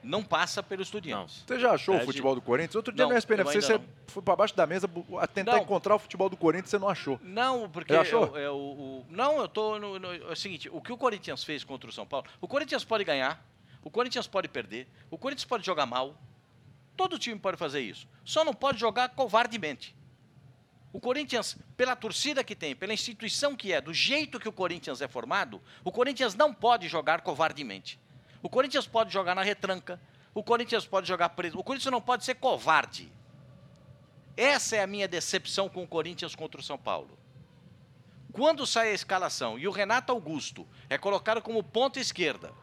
Speaker 3: não passa pelo
Speaker 2: Não.
Speaker 3: Estudiantes.
Speaker 1: Você já achou o futebol do Corinthians? Outro dia
Speaker 3: Não,
Speaker 1: no SPNFC
Speaker 3: eu
Speaker 1: você
Speaker 3: ainda
Speaker 1: foi pra baixo da mesa a tentar
Speaker 3: Não.
Speaker 1: encontrar o futebol do Corinthians, você não achou.
Speaker 3: Não, porque
Speaker 1: Já achou?
Speaker 3: é o- é o, o- não, eu tô no, no- é o seguinte, o que o Corinthians fez contra o São Paulo, o Corinthians pode ganhar, o Corinthians pode perder, o Corinthians pode jogar mal, todo time pode fazer isso, só não pode jogar covardemente. O Corinthians, pela torcida que tem, pela instituição que é, do jeito que o Corinthians é formado, o Corinthians não pode jogar covardemente. O Corinthians pode jogar na retranca, o Corinthians pode jogar preso, o Corinthians não pode ser covarde. Essa é a minha decepção com o Corinthians contra o São Paulo. Quando sai a escalação e o Renato Augusto é colocado como ponta esquerda,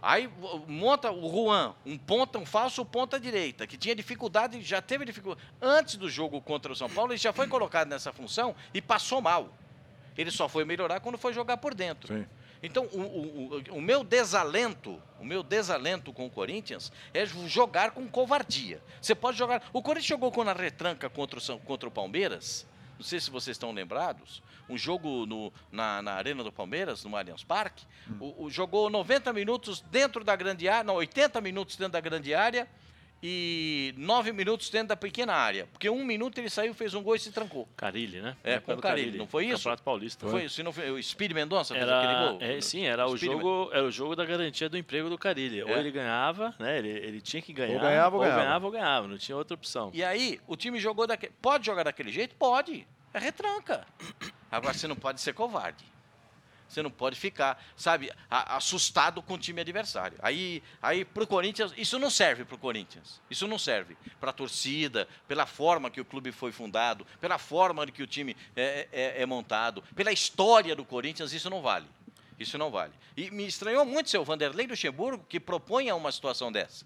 Speaker 3: aí monta o Juan, um ponta, um falso ponta direita, que tinha dificuldade, já teve dificuldade. Antes do jogo contra o São Paulo, ele já foi colocado nessa função e passou mal. Ele só foi melhorar quando foi jogar por dentro.
Speaker 1: Sim.
Speaker 3: Então, o, o- o- o meu desalento, o meu desalento com o Corinthians é jogar com covardia. Você pode jogar. O Corinthians jogou com a retranca contra o, contra o Palmeiras. Não sei se vocês estão lembrados. Um jogo no- na, na Arena do Palmeiras, no Allianz Parque. O, o- jogou 90 minutos dentro da grande área, não, 80 minutos dentro da grande área e 9 minutos dentro da pequena área. Porque um minuto ele saiu, fez um gol e se trancou.
Speaker 2: Carilli, né?
Speaker 3: É, com
Speaker 2: do
Speaker 3: Carilli, não foi isso?
Speaker 2: Campeonato Paulista.
Speaker 3: Foi, se não foi, o Speed Mendonça fez aquele
Speaker 2: Era,
Speaker 3: gol?
Speaker 2: é, sim, era o, jogo, era o jogo da garantia do emprego do Carilli. Ou
Speaker 3: É.
Speaker 2: ele ganhava, né? Ele, ele tinha que ganhar.
Speaker 1: ganhava ou ganhava.
Speaker 2: ganhava ou ganhava, não tinha outra opção.
Speaker 3: E aí, o time jogou daquele. Pode jogar daquele jeito? Pode. É retranca. Agora, você não pode ser covarde. Você não pode ficar, sabe, assustado com o time adversário. Aí, aí pro Corinthians, isso não serve pro Corinthians. Isso não serve para a torcida, pela forma que o clube foi fundado, pela forma que o time é, é- é montado, pela história do Corinthians, isso não vale. Isso não vale. E me estranhou muito seu Vanderlei Luxemburgo que proponha uma situação dessa.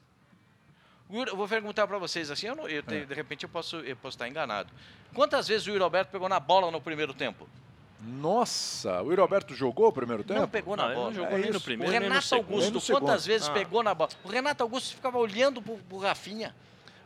Speaker 3: O Eu vou perguntar para vocês assim, eu não- eu te- de repente eu posso, eu posso estar enganado. Quantas vezes o Yuri Alberto pegou na bola no primeiro tempo?
Speaker 1: Nossa, o Yuri Alberto jogou o primeiro tempo?
Speaker 3: Não pegou na
Speaker 2: Não, ele
Speaker 3: bola.
Speaker 2: não jogou
Speaker 1: É
Speaker 2: nem no
Speaker 1: isso.
Speaker 3: O
Speaker 2: primeiro, nem no
Speaker 3: Renato
Speaker 2: segundo.
Speaker 1: Nem no
Speaker 3: Augusto, quantas vezes
Speaker 2: Ah.
Speaker 3: pegou na bola? O Renato Augusto ficava olhando pro, pro Rafinha.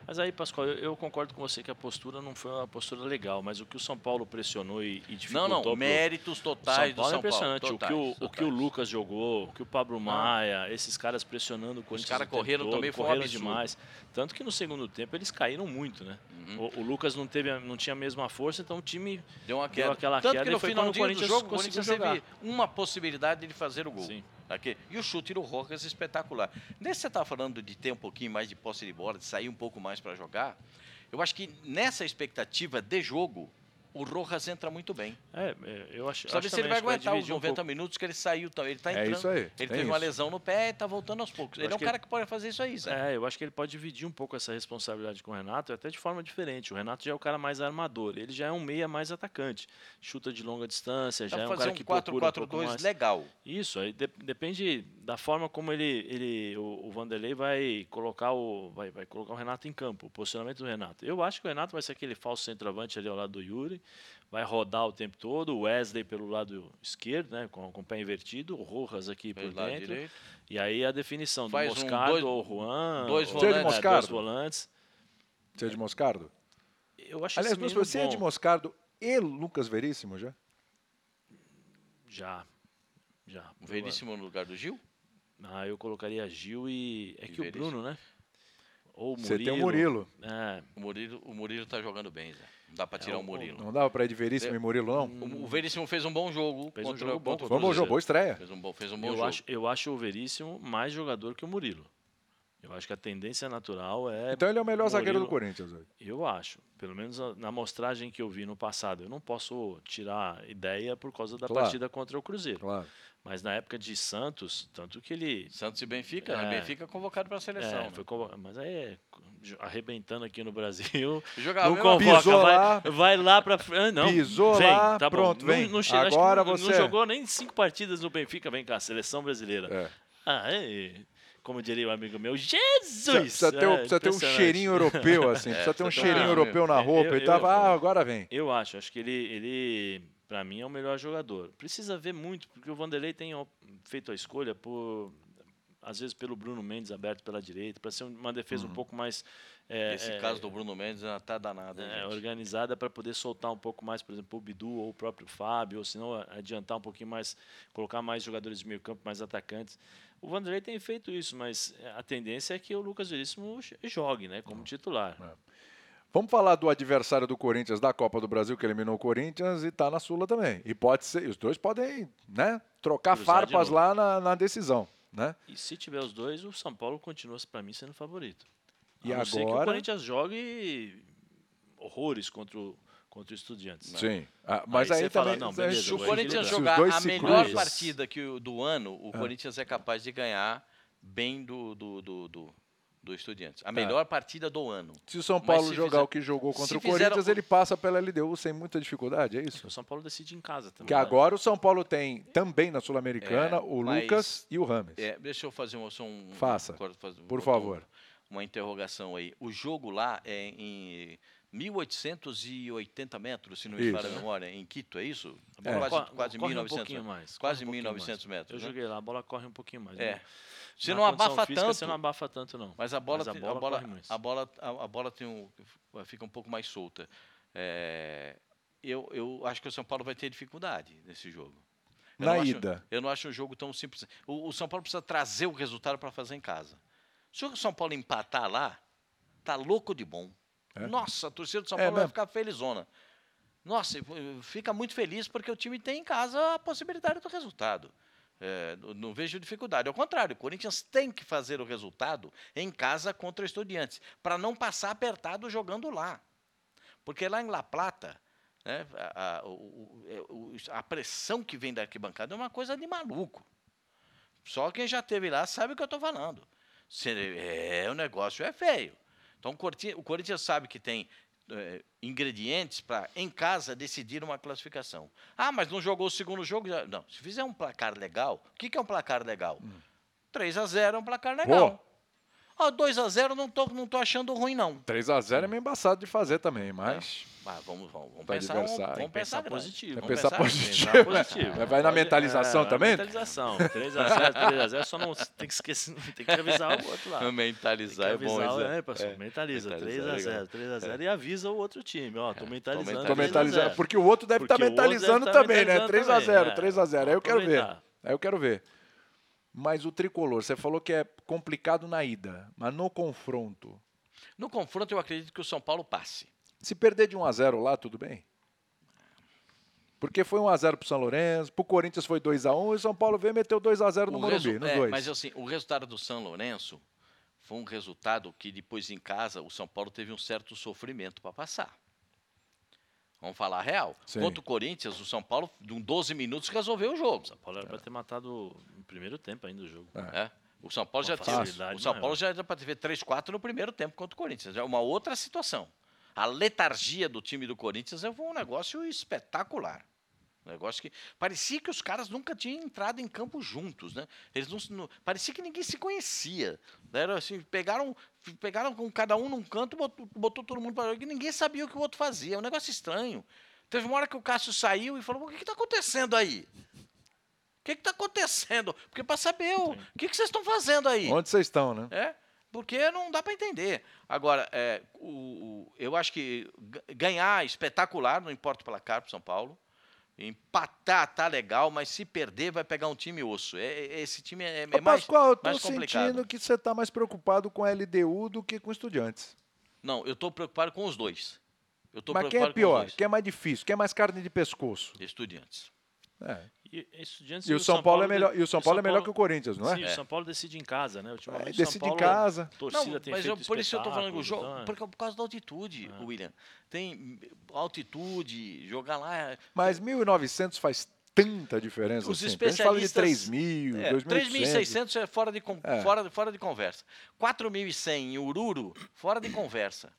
Speaker 2: Mas aí, Pascoal, eu, eu concordo com você que a postura não foi uma postura legal, mas o que o São Paulo pressionou e, e
Speaker 3: Não,
Speaker 2: dificultou
Speaker 3: não,
Speaker 2: pro-
Speaker 3: méritos
Speaker 2: São
Speaker 3: totais
Speaker 2: Paulo
Speaker 3: do
Speaker 2: é
Speaker 3: São
Speaker 2: impressionante.
Speaker 3: Paulo.
Speaker 2: o, que o,
Speaker 3: totais,
Speaker 2: o que o
Speaker 3: totais.
Speaker 2: Lucas jogou, o que o Pablo Maia, esses caras pressionando o Corinthians.
Speaker 3: caras
Speaker 2: o tempo
Speaker 3: correram
Speaker 2: todo,
Speaker 3: também, um
Speaker 2: correram
Speaker 3: absurdo.
Speaker 2: demais. Tanto que no segundo tempo eles caíram muito, né?
Speaker 3: Uhum.
Speaker 2: O, o Lucas não, teve, não tinha a mesma força, então o time.
Speaker 3: Deu uma
Speaker 2: Deu
Speaker 3: queda.
Speaker 2: aquela
Speaker 3: Tanto
Speaker 2: queda
Speaker 3: que
Speaker 2: e
Speaker 3: no finalzinho do
Speaker 2: Corinthians
Speaker 3: jogo, o Corinthians teve uma possibilidade de fazer o gol.
Speaker 2: Sim.
Speaker 3: Aqui. E o chute do Rojas espetacular. Nesse você está falando de ter um pouquinho mais de posse de bola, de sair um pouco mais para jogar. Eu acho que nessa expectativa de jogo, o Rojas entra muito bem.
Speaker 2: É, é, eu acho.
Speaker 3: Sabe
Speaker 2: acho
Speaker 3: se ele vai aguentar os
Speaker 2: dividir um
Speaker 3: 90
Speaker 2: pouco.
Speaker 3: minutos que ele saiu. Ele está
Speaker 1: É
Speaker 3: entrando.
Speaker 1: isso aí,
Speaker 3: Ele teve uma
Speaker 1: isso.
Speaker 3: lesão no pé e está voltando aos poucos.
Speaker 2: Eu
Speaker 3: Ele é um
Speaker 2: que
Speaker 3: cara que pode fazer isso aí, Zé.
Speaker 2: É, eu acho que ele pode dividir um pouco essa responsabilidade com o Renato, até de forma diferente. O Renato já é o cara mais armador, ele já é um meia mais atacante. Chuta de longa distância,
Speaker 3: Dá
Speaker 2: já é um
Speaker 3: fazer
Speaker 2: cara
Speaker 3: um
Speaker 2: que procura um pouco
Speaker 3: 4-4-2
Speaker 2: mais.
Speaker 3: legal.
Speaker 2: Isso, aí de- depende da forma como ele, ele o, o Vanderlei vai colocar o vai, vai colocar o Renato em campo, o posicionamento do Renato. Eu acho que o Renato vai ser aquele falso centroavante ali ao lado do Yuri, vai rodar o tempo todo, o Wesley pelo lado esquerdo, né, com, com o pé invertido, o Rojas aqui por
Speaker 3: Pelo lado
Speaker 2: dentro.
Speaker 3: direito.
Speaker 2: E aí a definição
Speaker 3: Faz
Speaker 2: do
Speaker 3: um
Speaker 2: Moscardo
Speaker 3: dois-
Speaker 2: ou Juan,
Speaker 3: dois
Speaker 2: ou-
Speaker 3: volantes.
Speaker 2: é, dois
Speaker 1: Moscardo?
Speaker 2: volantes.
Speaker 1: Você é de Moscardo?
Speaker 2: Eu acho
Speaker 1: Aliás,
Speaker 2: esse
Speaker 1: duas
Speaker 2: menino
Speaker 1: você é de
Speaker 2: bom.
Speaker 1: Moscardo e Lucas Veríssimo já?
Speaker 2: Já. Já.
Speaker 3: O Veríssimo no lugar do Gil?
Speaker 2: Ah, eu colocaria Gil e. É
Speaker 3: E
Speaker 2: que o
Speaker 3: Veríssimo.
Speaker 2: Bruno, né? Ou o
Speaker 1: Você
Speaker 2: Murilo.
Speaker 1: tem o Murilo.
Speaker 2: É,
Speaker 3: O Murilo, o Murilo tá jogando bem, Zé. Não dá para tirar
Speaker 2: É,
Speaker 3: o Murilo.
Speaker 1: Não dava pra ir de Veríssimo
Speaker 3: Eu-
Speaker 1: e Murilo, não?
Speaker 3: O, Veríssimo fez um bom jogo.
Speaker 2: Fez um
Speaker 3: contra,
Speaker 2: jogo bom
Speaker 1: Foi um bom jogo, boa estreia.
Speaker 3: Fez um bom, fez um bom
Speaker 2: eu,
Speaker 3: jogo.
Speaker 2: acho, eu acho o Veríssimo mais jogador que o Murilo. Eu acho que a tendência natural é.
Speaker 1: Então ele é o melhor zagueiro do
Speaker 2: Murilo.
Speaker 1: Corinthians hoje.
Speaker 2: Eu acho. Pelo menos na amostragem que eu vi no passado. Eu não posso tirar ideia por causa da
Speaker 1: Claro.
Speaker 2: partida contra o Cruzeiro.
Speaker 1: Claro.
Speaker 2: Mas na época de Santos, tanto que ele.
Speaker 3: Santos e Benfica, né?
Speaker 2: É.
Speaker 3: Benfica convocado para a seleção.
Speaker 2: É,
Speaker 3: né?
Speaker 2: foi convo- mas aí é arrebentando aqui no Brasil.
Speaker 3: Jogava
Speaker 2: não convoca,
Speaker 1: Pisou
Speaker 2: vai,
Speaker 1: lá.
Speaker 2: vai lá pra frente. Não,
Speaker 1: Pisou
Speaker 2: vem,
Speaker 1: lá,
Speaker 2: tá bom.
Speaker 1: pronto,
Speaker 2: Não-
Speaker 1: vem.
Speaker 2: Não, que
Speaker 1: Agora
Speaker 2: não, não
Speaker 1: você-
Speaker 2: jogou nem cinco partidas no Benfica, vem cá, seleção brasileira.
Speaker 1: É.
Speaker 2: Ah, é. como diria o amigo meu, Jesus!
Speaker 1: Precisa, precisa ter, um-
Speaker 2: É,
Speaker 1: precisa ter um
Speaker 2: impressionante.
Speaker 1: cheirinho europeu, assim. precisa ter um
Speaker 3: ter um-
Speaker 1: cheirinho
Speaker 3: Não,
Speaker 1: europeu na
Speaker 2: eu-
Speaker 1: roupa
Speaker 2: eu-
Speaker 1: e tava,
Speaker 2: eu-
Speaker 1: ah, agora vem.
Speaker 2: Eu acho, acho que ele, ele para mim, é o melhor jogador. Precisa ver muito, porque o Vanderlei tem feito a escolha por, às vezes, pelo Bruno Mendes aberto pela direita, para ser uma defesa
Speaker 1: Uhum.
Speaker 2: um pouco mais é,
Speaker 3: Esse
Speaker 2: é,
Speaker 3: caso do Bruno Mendes já tá danado.
Speaker 2: é, organizada para poder soltar um pouco mais, por exemplo, o Bidu ou o próprio Fábio, ou se não adiantar um pouquinho mais, colocar mais jogadores de meio campo, mais atacantes. O Vanderlei tem feito isso, mas a tendência é que o Lucas Veríssimo jogue, né, como titular.
Speaker 1: Vamos falar do adversário do Corinthians da Copa do Brasil, que eliminou o Corinthians e tá na Sula também. E pode ser, os dois podem, né, trocar
Speaker 2: Cruzar
Speaker 1: farpas lá na, na decisão, né?
Speaker 2: E se tiver os dois, o São Paulo continua, para mim, sendo favorito.
Speaker 1: E
Speaker 2: a não ser que o
Speaker 1: agora-
Speaker 2: Corinthians jogue horrores contra o, contra o Estudiantes.
Speaker 1: Sim. Ah, mas
Speaker 2: Aí
Speaker 1: aí,
Speaker 2: você fala,
Speaker 1: também.
Speaker 2: não,
Speaker 1: se-
Speaker 2: beleza,
Speaker 3: Se o Corinthians jogar a melhor
Speaker 1: cruzam.
Speaker 3: partida que o, do ano, o Corinthians é capaz de ganhar bem do, do, do, do, do Estudiantes. A melhor partida do ano.
Speaker 1: Se o São Paulo
Speaker 3: se
Speaker 1: jogar
Speaker 3: fizer-
Speaker 1: o que jogou contra
Speaker 3: se
Speaker 1: o
Speaker 3: fizeram-
Speaker 1: Corinthians, ele passa pela LDU sem muita dificuldade, é isso?
Speaker 2: O São Paulo decide em casa também.
Speaker 1: Que
Speaker 2: né?
Speaker 1: agora o São Paulo tem também na Sul-Americana
Speaker 3: É,
Speaker 1: o
Speaker 3: mas-
Speaker 1: Lucas e o Rames.
Speaker 3: É, deixa eu fazer uma, só um.
Speaker 1: Faça,
Speaker 3: fazer-
Speaker 1: por
Speaker 3: um-
Speaker 1: favor.
Speaker 3: Uma interrogação aí. O jogo lá é em 1880 metros, se não me falha a memória, em Quito, é isso?
Speaker 2: Bola
Speaker 3: Quase, quase
Speaker 2: corre
Speaker 3: 1.900
Speaker 2: um mais.
Speaker 3: Quase
Speaker 2: corre um pouquinho
Speaker 3: 1.900
Speaker 2: mais.
Speaker 3: metros,
Speaker 2: Eu
Speaker 3: né?
Speaker 2: joguei lá, a bola corre um pouquinho mais.
Speaker 3: É.
Speaker 2: né?
Speaker 3: Se
Speaker 2: Na
Speaker 3: não abafa
Speaker 2: física,
Speaker 3: tanto.
Speaker 2: Você não abafa tanto, não.
Speaker 3: Mas a bola,
Speaker 2: Mas a
Speaker 3: tem-
Speaker 2: bola
Speaker 3: a bola, a bola, a, a bola tem um, fica um pouco mais solta. É, eu, eu acho que o São Paulo vai ter dificuldade nesse jogo. Eu
Speaker 1: Na
Speaker 3: não acho-
Speaker 1: ida.
Speaker 3: eu não acho um jogo tão simples. O, o São Paulo precisa trazer o resultado para fazer em casa. Se o São Paulo empatar lá, tá louco de bom.
Speaker 1: É?
Speaker 3: Nossa, a torcida do São
Speaker 1: É
Speaker 3: Paulo vai
Speaker 1: mesmo?
Speaker 3: ficar felizona. Nossa, fica muito feliz porque o time tem em casa a possibilidade do resultado. É, não- vejo dificuldade. Ao contrário, o Corinthians tem que fazer o resultado em casa contra o Estudiantes, para não passar apertado jogando lá. Porque lá em La Plata, né, a, a- é, a pressão que vem da arquibancada é uma coisa de maluco. Só quem já teve lá sabe o que eu estou falando. Se- É, o negócio é feio. Então o Corinthians sabe que tem é, ingredientes para, em casa, decidir uma classificação. Ah, mas não jogou o segundo jogo? já- Não, se fizer um placar legal, o que, que é um placar legal? 3 a 0 é um placar legal. Ó, 2 a 0 não tô, não tô achando ruim, não.
Speaker 1: 3x0 é meio embaçado de fazer também, mas.
Speaker 3: Mas vamos, vamos, vamos pensar,
Speaker 1: adversário.
Speaker 3: vamos
Speaker 2: Pensar positivo.
Speaker 1: Vai
Speaker 3: Vamos
Speaker 1: pensar
Speaker 3: pensar-
Speaker 1: positivo.
Speaker 2: Pensar positivo.
Speaker 1: Vai- vai na mentalização
Speaker 2: é,
Speaker 1: também?
Speaker 2: Mentalização. 3x0, 3x0, só não tem que esquecer, tem que avisar o outro lá.
Speaker 3: Mentalizar é
Speaker 2: Tem que
Speaker 3: bom,
Speaker 2: avisar,
Speaker 3: Zé.
Speaker 2: é, pessoal, mentaliza,
Speaker 3: mentalizar é
Speaker 2: 3x0, 3x0 e avisa o outro time, ó, tô mentalizando.
Speaker 1: Tô
Speaker 3: Tô
Speaker 2: 3 a
Speaker 1: mentalizando.
Speaker 2: 0.
Speaker 1: Porque o outro deve estar
Speaker 2: Porque o outro deve
Speaker 1: mentalizando
Speaker 2: tá
Speaker 1: também, né?
Speaker 2: mentalizando
Speaker 1: 3x0,
Speaker 2: também, é.
Speaker 1: 3x0. Aí eu quero ver. Aí eu quero ver. Mas o tricolor, você falou que é complicado na ida, mas no confronto.
Speaker 3: No confronto, eu acredito que o São Paulo passe.
Speaker 1: Se perder de 1x0 lá, tudo bem? Porque foi 1x0 pro São Lourenço, pro Corinthians foi 2x1 e o São Paulo veio e meteu 2x0 no Morumbi, nos
Speaker 3: é,
Speaker 1: dois.
Speaker 3: Mas assim, o resultado do São Lourenço foi um resultado que depois em casa o São Paulo teve um certo sofrimento para passar. Vamos falar a real.
Speaker 1: Sim.
Speaker 3: Contra o Corinthians, o São Paulo, em 12 minutos, resolveu o jogo.
Speaker 2: São Paulo era pra ter matado no primeiro tempo ainda o jogo.
Speaker 3: É. O São Paulo
Speaker 2: Uma
Speaker 3: já
Speaker 2: facilidade
Speaker 3: o São
Speaker 2: maior.
Speaker 3: Paulo já era para ter 3 4 no primeiro tempo contra o Corinthians. É uma outra situação. A letargia do time do Corinthians é um negócio espetacular. Um negócio que parecia que os caras nunca tinham entrado em campo juntos, né? Eles não, não- parecia que ninguém se conhecia. Era assim, pegaram, pegaram com cada um num canto, botou, botou todo mundo para que ninguém sabia o que o outro fazia. É um negócio estranho. Teve uma hora que o Cássio saiu e falou: "O que está acontecendo aí?" O que está acontecendo? Porque para saber o, o que, que vocês estão fazendo aí.
Speaker 1: Onde vocês estão, né?
Speaker 3: É, porque não dá para entender. Agora, é, o, o- eu acho que ga- ganhar é espetacular, não importa o placar para São Paulo. Empatar tá legal, mas se perder vai pegar um time osso. É, é- esse time é, é
Speaker 1: Ô,
Speaker 3: mais,
Speaker 1: Pascoal, eu tô sentindo que você tá mais preocupado com a LDU do que com estudiantes.
Speaker 3: Não, eu estou preocupado com os dois. Eu tô
Speaker 1: Mas quem é
Speaker 3: preocupado com os
Speaker 1: pior? Quem é mais difícil? Quem é mais carne de pescoço?
Speaker 3: Estudiantes.
Speaker 1: É.
Speaker 2: E, Estudiantes
Speaker 1: E o São Paulo é
Speaker 2: de-
Speaker 1: melhor, e o São
Speaker 2: o
Speaker 1: Paulo é melhor que o Corinthians, não é?
Speaker 2: Sim, o São Paulo decide em casa, né? Ultimamente,
Speaker 1: É,
Speaker 2: São
Speaker 1: decide em
Speaker 2: Paulo,
Speaker 1: casa.
Speaker 2: a torcida
Speaker 3: Não,
Speaker 2: tem
Speaker 3: mas
Speaker 2: feito
Speaker 3: eu, por isso eu estou falando o jogo. Porque, por causa da altitude,
Speaker 2: É.
Speaker 3: William. Tem altitude, jogar lá. é-
Speaker 1: Mas 1.900 faz tanta diferença
Speaker 3: Os
Speaker 1: assim. gente fala de
Speaker 3: especialistas-
Speaker 1: 3.000,
Speaker 3: É,
Speaker 1: 2.600.
Speaker 3: 3.600 é fora de, con-
Speaker 1: É.
Speaker 3: fora, fora de conversa. 4.100 em Ururu, fora de conversa.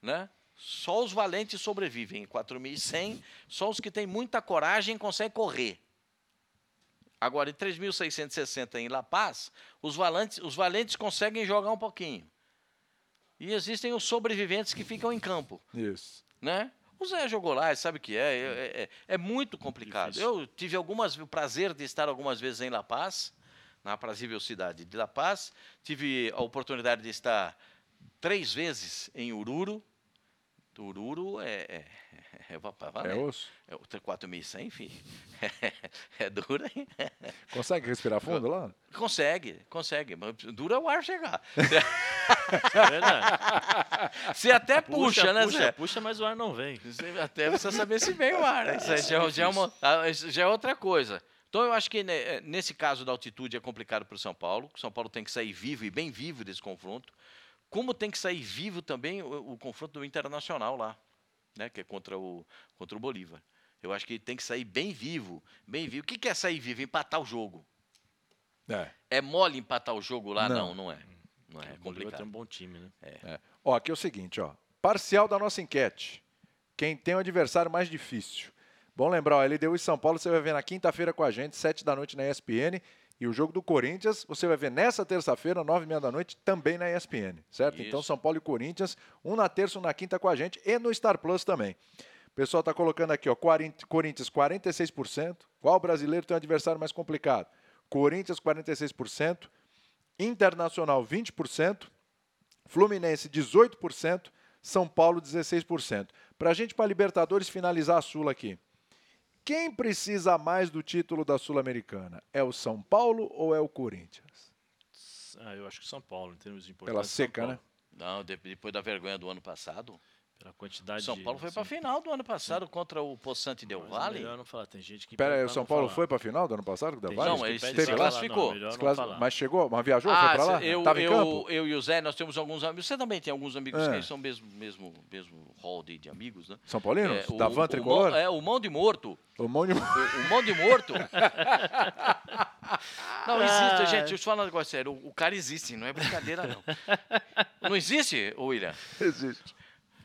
Speaker 3: Né? Só os valentes sobrevivem. 4.100, só os que têm muita coragem conseguem correr. Agora, em 3.660 em La Paz, os valentes, os valentes conseguem jogar um pouquinho. E existem os sobreviventes que ficam em campo,
Speaker 1: Isso.
Speaker 3: né? O Zé jogou lá, sabe o que é. É, é- é muito complicado.
Speaker 2: Difícil.
Speaker 3: Eu tive algumas, o prazer de estar algumas vezes em La Paz, na aprazível cidade de La Paz. Tive a oportunidade de estar três vezes em Ururu. Ururu é, é, é, pra valer.
Speaker 1: É osso.
Speaker 3: É o 4.100, enfim. É dura, hein?
Speaker 1: Consegue respirar fundo lá?
Speaker 3: Consegue, consegue. mas Dura o ar chegar.
Speaker 2: É verdade.
Speaker 3: Você até puxa, né,
Speaker 2: puxa,
Speaker 3: Zé?
Speaker 2: puxa, mas o ar não vem.
Speaker 3: Você até precisa saber se vem o ar. Né? Isso aí já, é- já é uma- ah, já é outra coisa. Então, eu acho que né, nesse caso da altitude é complicado para o São Paulo. O São Paulo tem que sair vivo e bem vivo desse confronto. Como tem que sair vivo também o, o confronto do Internacional lá, né, que é contra o, contra o Bolívar. Eu acho que tem que sair bem vivo, bem vivo. O que que é sair vivo? Empatar o jogo.
Speaker 1: É.
Speaker 3: É mole empatar o jogo lá?
Speaker 1: Não.
Speaker 3: Não, não é. Não é, é complicado.
Speaker 2: tem um bom time, né?
Speaker 1: É. Ó, aqui é o seguinte, ó. Parcial da nossa enquete. Quem tem o adversário mais difícil? Bom lembrar, ó, LDU e São Paulo você vai ver na quinta-feira com a gente, sete da noite na ESPN. E o jogo do Corinthians você vai ver nessa terça-feira, nove e meia da noite, também na ESPN, certo? Então
Speaker 3: Isso.
Speaker 1: São Paulo e Corinthians, um na terça, um na quinta com a gente e no Star Plus também. O pessoal está colocando aqui, ó, 40 Corinthians 46%. Qual brasileiro tem um adversário mais complicado? Corinthians 46%, Internacional 20%, Fluminense 18%, São Paulo 16%. Para a gente, para Libertadores, finalizar a Sula aqui. Quem precisa mais do título da Sul-Americana? É o São Paulo ou é o Corinthians?
Speaker 2: Ah, eu acho que São Paulo, em termos de importância.
Speaker 1: Pela seca, né?
Speaker 3: Não, de- depois da vergonha do ano passado.
Speaker 2: Pela quantidade
Speaker 3: São
Speaker 2: de-
Speaker 3: Paulo foi para a
Speaker 2: assim,
Speaker 3: final do ano passado contra o Poçante Del
Speaker 2: é
Speaker 3: Valle.
Speaker 2: melhor não falar, tem gente que.
Speaker 1: Pede aí, o São Paulo
Speaker 2: falar.
Speaker 1: foi para a final do ano passado?
Speaker 2: Tem
Speaker 1: Vale?
Speaker 3: Não, ele
Speaker 1: lá?
Speaker 3: classificou.
Speaker 2: não falar.
Speaker 1: Mas chegou? Mas viajou?
Speaker 3: Ah,
Speaker 1: foi para lá?
Speaker 3: eu,
Speaker 1: Tava em
Speaker 3: eu,
Speaker 1: campo?
Speaker 3: eu e o Zé, nós temos alguns amigos. Você também tem alguns amigos
Speaker 1: É.
Speaker 3: que são mesmo, mesmo, mesmo hall de, de amigos, né?
Speaker 1: São Paulinos?
Speaker 3: É, o-
Speaker 1: da Van
Speaker 3: o
Speaker 1: Tricolor?
Speaker 3: mão- é, o mão de morto.
Speaker 1: O mão de...
Speaker 3: O, o mão de morto. não existe, gente. Deixa eu te falar um negócio sério. O, o cara existe, não é brincadeira, não. Não existe, William?
Speaker 1: Existe.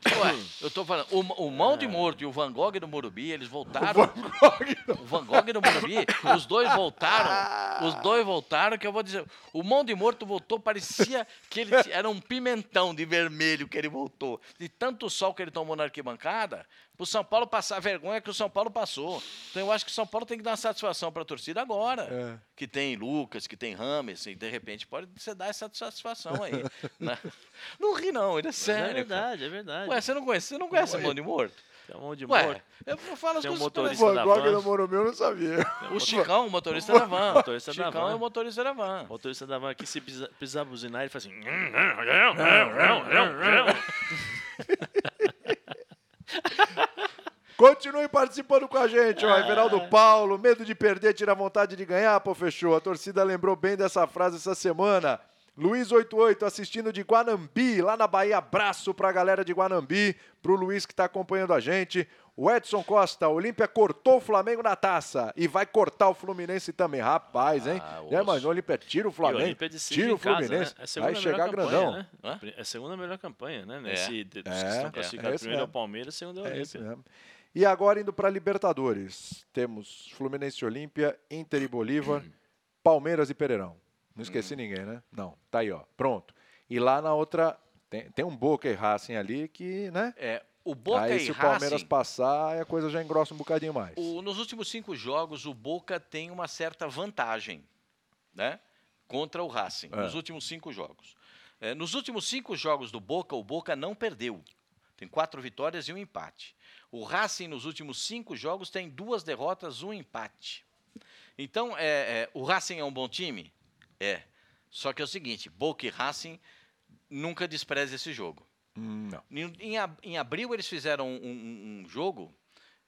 Speaker 3: Ué, eu tô falando, o, o Mão de Morto e o Van Gogh do Morumbi, eles voltaram.
Speaker 1: Van Gogh
Speaker 3: O Van Gogh do Morumbi, os dois voltaram. Os dois voltaram, que eu vou dizer. O Mão de Morto voltou, parecia que ele era um pimentão de vermelho que ele voltou. De tanto sol que ele tomou na arquibancada, pro São Paulo passar a vergonha que o São Paulo passou. Então eu acho que o São Paulo tem que dar uma satisfação pra torcida agora.
Speaker 1: É.
Speaker 3: Que tem Lucas, que tem Rames, e de repente pode você dar essa satisfação aí. né? Não ri, não, ele é
Speaker 2: Mas
Speaker 3: sério.
Speaker 2: É
Speaker 3: cara.
Speaker 2: verdade, é verdade.
Speaker 3: Ué, você não conhece, você não conhece o Mão de Morto?
Speaker 2: Tem um monte de
Speaker 3: Ué,
Speaker 2: morto.
Speaker 3: eu falo as
Speaker 2: Tem um
Speaker 3: coisas
Speaker 2: motorista
Speaker 1: Van
Speaker 2: da van.
Speaker 1: no Morumbi eu não sabia.
Speaker 3: O Chicão, o motorista da van.
Speaker 2: Motorista da
Speaker 3: Chicão
Speaker 2: van.
Speaker 3: é o motorista da van.
Speaker 2: O motorista da van aqui, se precisar, precisar buzinar, ele faz assim.
Speaker 1: Continue participando com a gente, ó. Everaldo Paulo, medo de perder, tira vontade de ganhar, pô, fechou. A torcida lembrou bem dessa frase essa semana. Luiz88 assistindo de Guanambi, lá na Bahia. Abraço pra galera de Guanambi, pro Luiz que tá acompanhando a gente. O Edson Costa, o Olímpia cortou o Flamengo na taça e vai cortar o Fluminense também. Rapaz, hein?
Speaker 3: Ah, osso.
Speaker 1: imaginou, o Olímpia tira o Flamengo,
Speaker 2: Olímpia decide
Speaker 1: tira o
Speaker 2: casa,
Speaker 1: Fluminense,
Speaker 2: né? É
Speaker 1: vai chegar
Speaker 2: campanha,
Speaker 1: grandão.
Speaker 2: Né? É a segunda melhor campanha, né?
Speaker 3: É.
Speaker 2: Nesse, dos que
Speaker 1: É,
Speaker 2: estão
Speaker 1: é
Speaker 2: classificados.
Speaker 1: isso
Speaker 2: Primeiro é o. Palmeiras, segundo é o
Speaker 1: É
Speaker 2: Olímpia.
Speaker 1: E agora indo para Libertadores. Temos Fluminense e Olímpia, Inter e Bolívar, Palmeiras e Pereirão. Não esqueci ninguém, né? Não. Tá aí, ó. Pronto. E lá na outra tem, tem um Boca e Racing ali que, né?
Speaker 3: É, o Boca
Speaker 1: aí
Speaker 3: e
Speaker 1: se o Palmeiras
Speaker 3: Racing,
Speaker 1: passar, a coisa já engrossa um bocadinho mais.
Speaker 3: o- nos últimos cinco jogos, o Boca tem uma certa vantagem, né? Contra o Racing,
Speaker 1: É.
Speaker 3: nos últimos cinco jogos. É, nos últimos cinco jogos do Boca, o Boca não perdeu. Tem quatro vitórias e um empate. O Racing, nos últimos cinco jogos, tem duas derrotas, um empate. Então, é, é, o Racing é um bom time? É. Só que é o seguinte, Boca e Racing nunca despreze esse jogo.
Speaker 1: Hum, não.
Speaker 3: Em, em ab- em abril eles fizeram um, um- um jogo,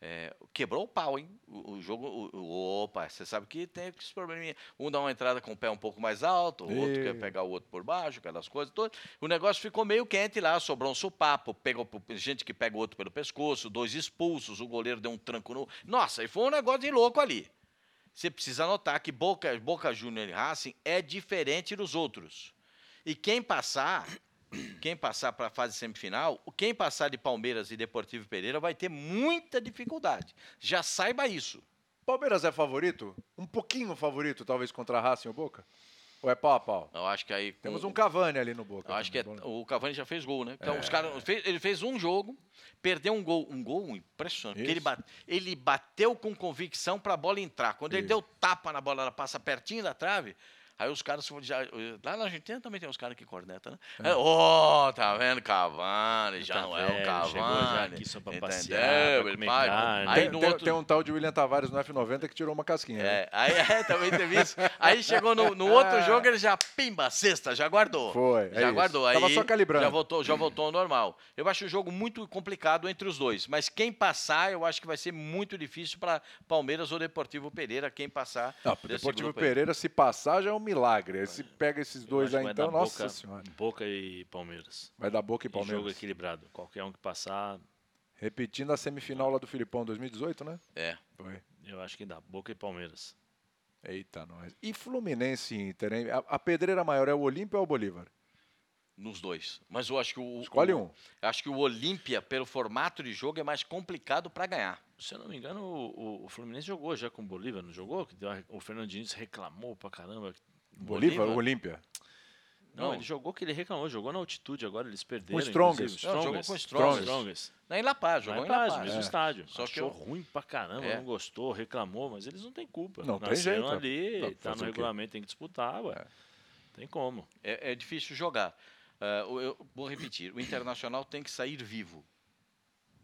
Speaker 3: é, quebrou o pau, hein? O, o jogo, o- o- opa, você sabe que tem esse probleminha. Um dá uma entrada com o pé um pouco mais alto, o outro quer pegar o outro por baixo, aquelas coisas todas. O negócio ficou meio quente lá, sobrou um supapo, pegou, gente que pega o outro pelo pescoço, dois expulsos, o goleiro deu um tranco no... Nossa, e foi um negócio de louco ali. Você precisa notar que Boca, Boca Júnior e Racing é diferente dos outros. E quem passar, quem passar para a fase semifinal, quem passar de Palmeiras e Deportivo Pereira vai ter muita dificuldade. Já saiba isso.
Speaker 1: Palmeiras é favorito? Um pouquinho favorito, talvez, contra a Racing ou Boca? Ou é pau a pau?
Speaker 3: Eu acho que aí.
Speaker 1: Temos um Cavani ali no Boca.
Speaker 3: Eu acho que é-
Speaker 1: também,
Speaker 3: o Cavani já fez gol, né? Então, os caras, fez- ele fez um jogo, perdeu um gol, um gol impressionante. porque Ele, bate- ele bateu com convicção para a bola entrar. Quando ele
Speaker 1: Isso.
Speaker 3: deu tapa na bola, ela passa pertinho da trave. Aí os caras já, lá na Argentina também tem uns caras que cornetam, né? É, Ô, tá vendo Cavani, já
Speaker 2: Tá
Speaker 3: não é
Speaker 2: velho,
Speaker 3: o Cavani.
Speaker 2: já aqui só pra
Speaker 3: entendeu?
Speaker 2: passear, pra carne.
Speaker 3: Aí
Speaker 1: Tem,
Speaker 3: no
Speaker 1: tem-
Speaker 3: outro
Speaker 1: tem um tal de William Tavares no F90 que tirou uma casquinha. né?
Speaker 3: é, aí é, também teve isso. Aí chegou no, no outro jogo, ele já pimba, sexta, já guardou.
Speaker 1: Foi, é
Speaker 3: Já
Speaker 1: isso.
Speaker 3: guardou. Aí
Speaker 1: Tava só calibrando.
Speaker 3: Já voltou, já voltou ao normal. Eu acho o jogo muito complicado entre os dois. Mas quem passar, eu acho que vai ser muito difícil para Palmeiras ou Deportivo Pereira, quem passar.
Speaker 1: Não, Deportivo
Speaker 3: grupo aí.
Speaker 1: Pereira, se passar, já é um milagre. Aí Se pega esses dois aí, então, nossa
Speaker 2: Boca,
Speaker 1: senhora.
Speaker 2: Boca e Palmeiras.
Speaker 1: Vai dar Boca e
Speaker 2: E jogo
Speaker 1: Palmeiras.
Speaker 2: equilibrado. Qualquer um que passar,
Speaker 1: Repetindo a semifinal lá do Filipão 2018, né?
Speaker 3: É.
Speaker 1: Foi.
Speaker 2: eu acho que dá. Boca e Palmeiras.
Speaker 1: Eita, nós. E Fluminense e Inter, hein? A, a pedreira maior é o Olímpia ou o Bolívar?
Speaker 3: Nos dois. Mas eu acho que o.
Speaker 1: Escolhe
Speaker 3: o-
Speaker 1: um.
Speaker 3: eu Acho que o Olímpia, pelo formato de jogo, é mais complicado para ganhar.
Speaker 2: Se eu não me engano, o, o- o Fluminense jogou já com o Bolívar, não jogou? O Fernando Diniz reclamou pra caramba.
Speaker 1: Bolívar ou Olímpia?
Speaker 2: Não,
Speaker 3: Não.
Speaker 2: ele jogou que ele reclamou, jogou na altitude agora, eles perderam.
Speaker 1: Strongest.
Speaker 2: inclusive,
Speaker 3: Não, jogou com o
Speaker 2: Strongest.
Speaker 3: Strongest. Não, em La Paz,
Speaker 2: Lá
Speaker 3: jogou
Speaker 2: em
Speaker 3: em La
Speaker 2: Paz,
Speaker 3: Paz.
Speaker 2: mesmo
Speaker 1: É.
Speaker 2: estádio.
Speaker 3: Só que
Speaker 2: Achou
Speaker 3: eu-
Speaker 2: ruim pra caramba,
Speaker 3: É.
Speaker 2: não gostou, reclamou, mas eles não têm culpa.
Speaker 1: Não, tem
Speaker 2: Nasceram
Speaker 1: jeito, é.
Speaker 2: ali,
Speaker 1: Não,
Speaker 2: tá no regulamento, tem que disputar, ué.
Speaker 1: É.
Speaker 2: Tem como.
Speaker 3: É, é difícil jogar. O- eu vou repetir: o Internacional tem que sair vivo.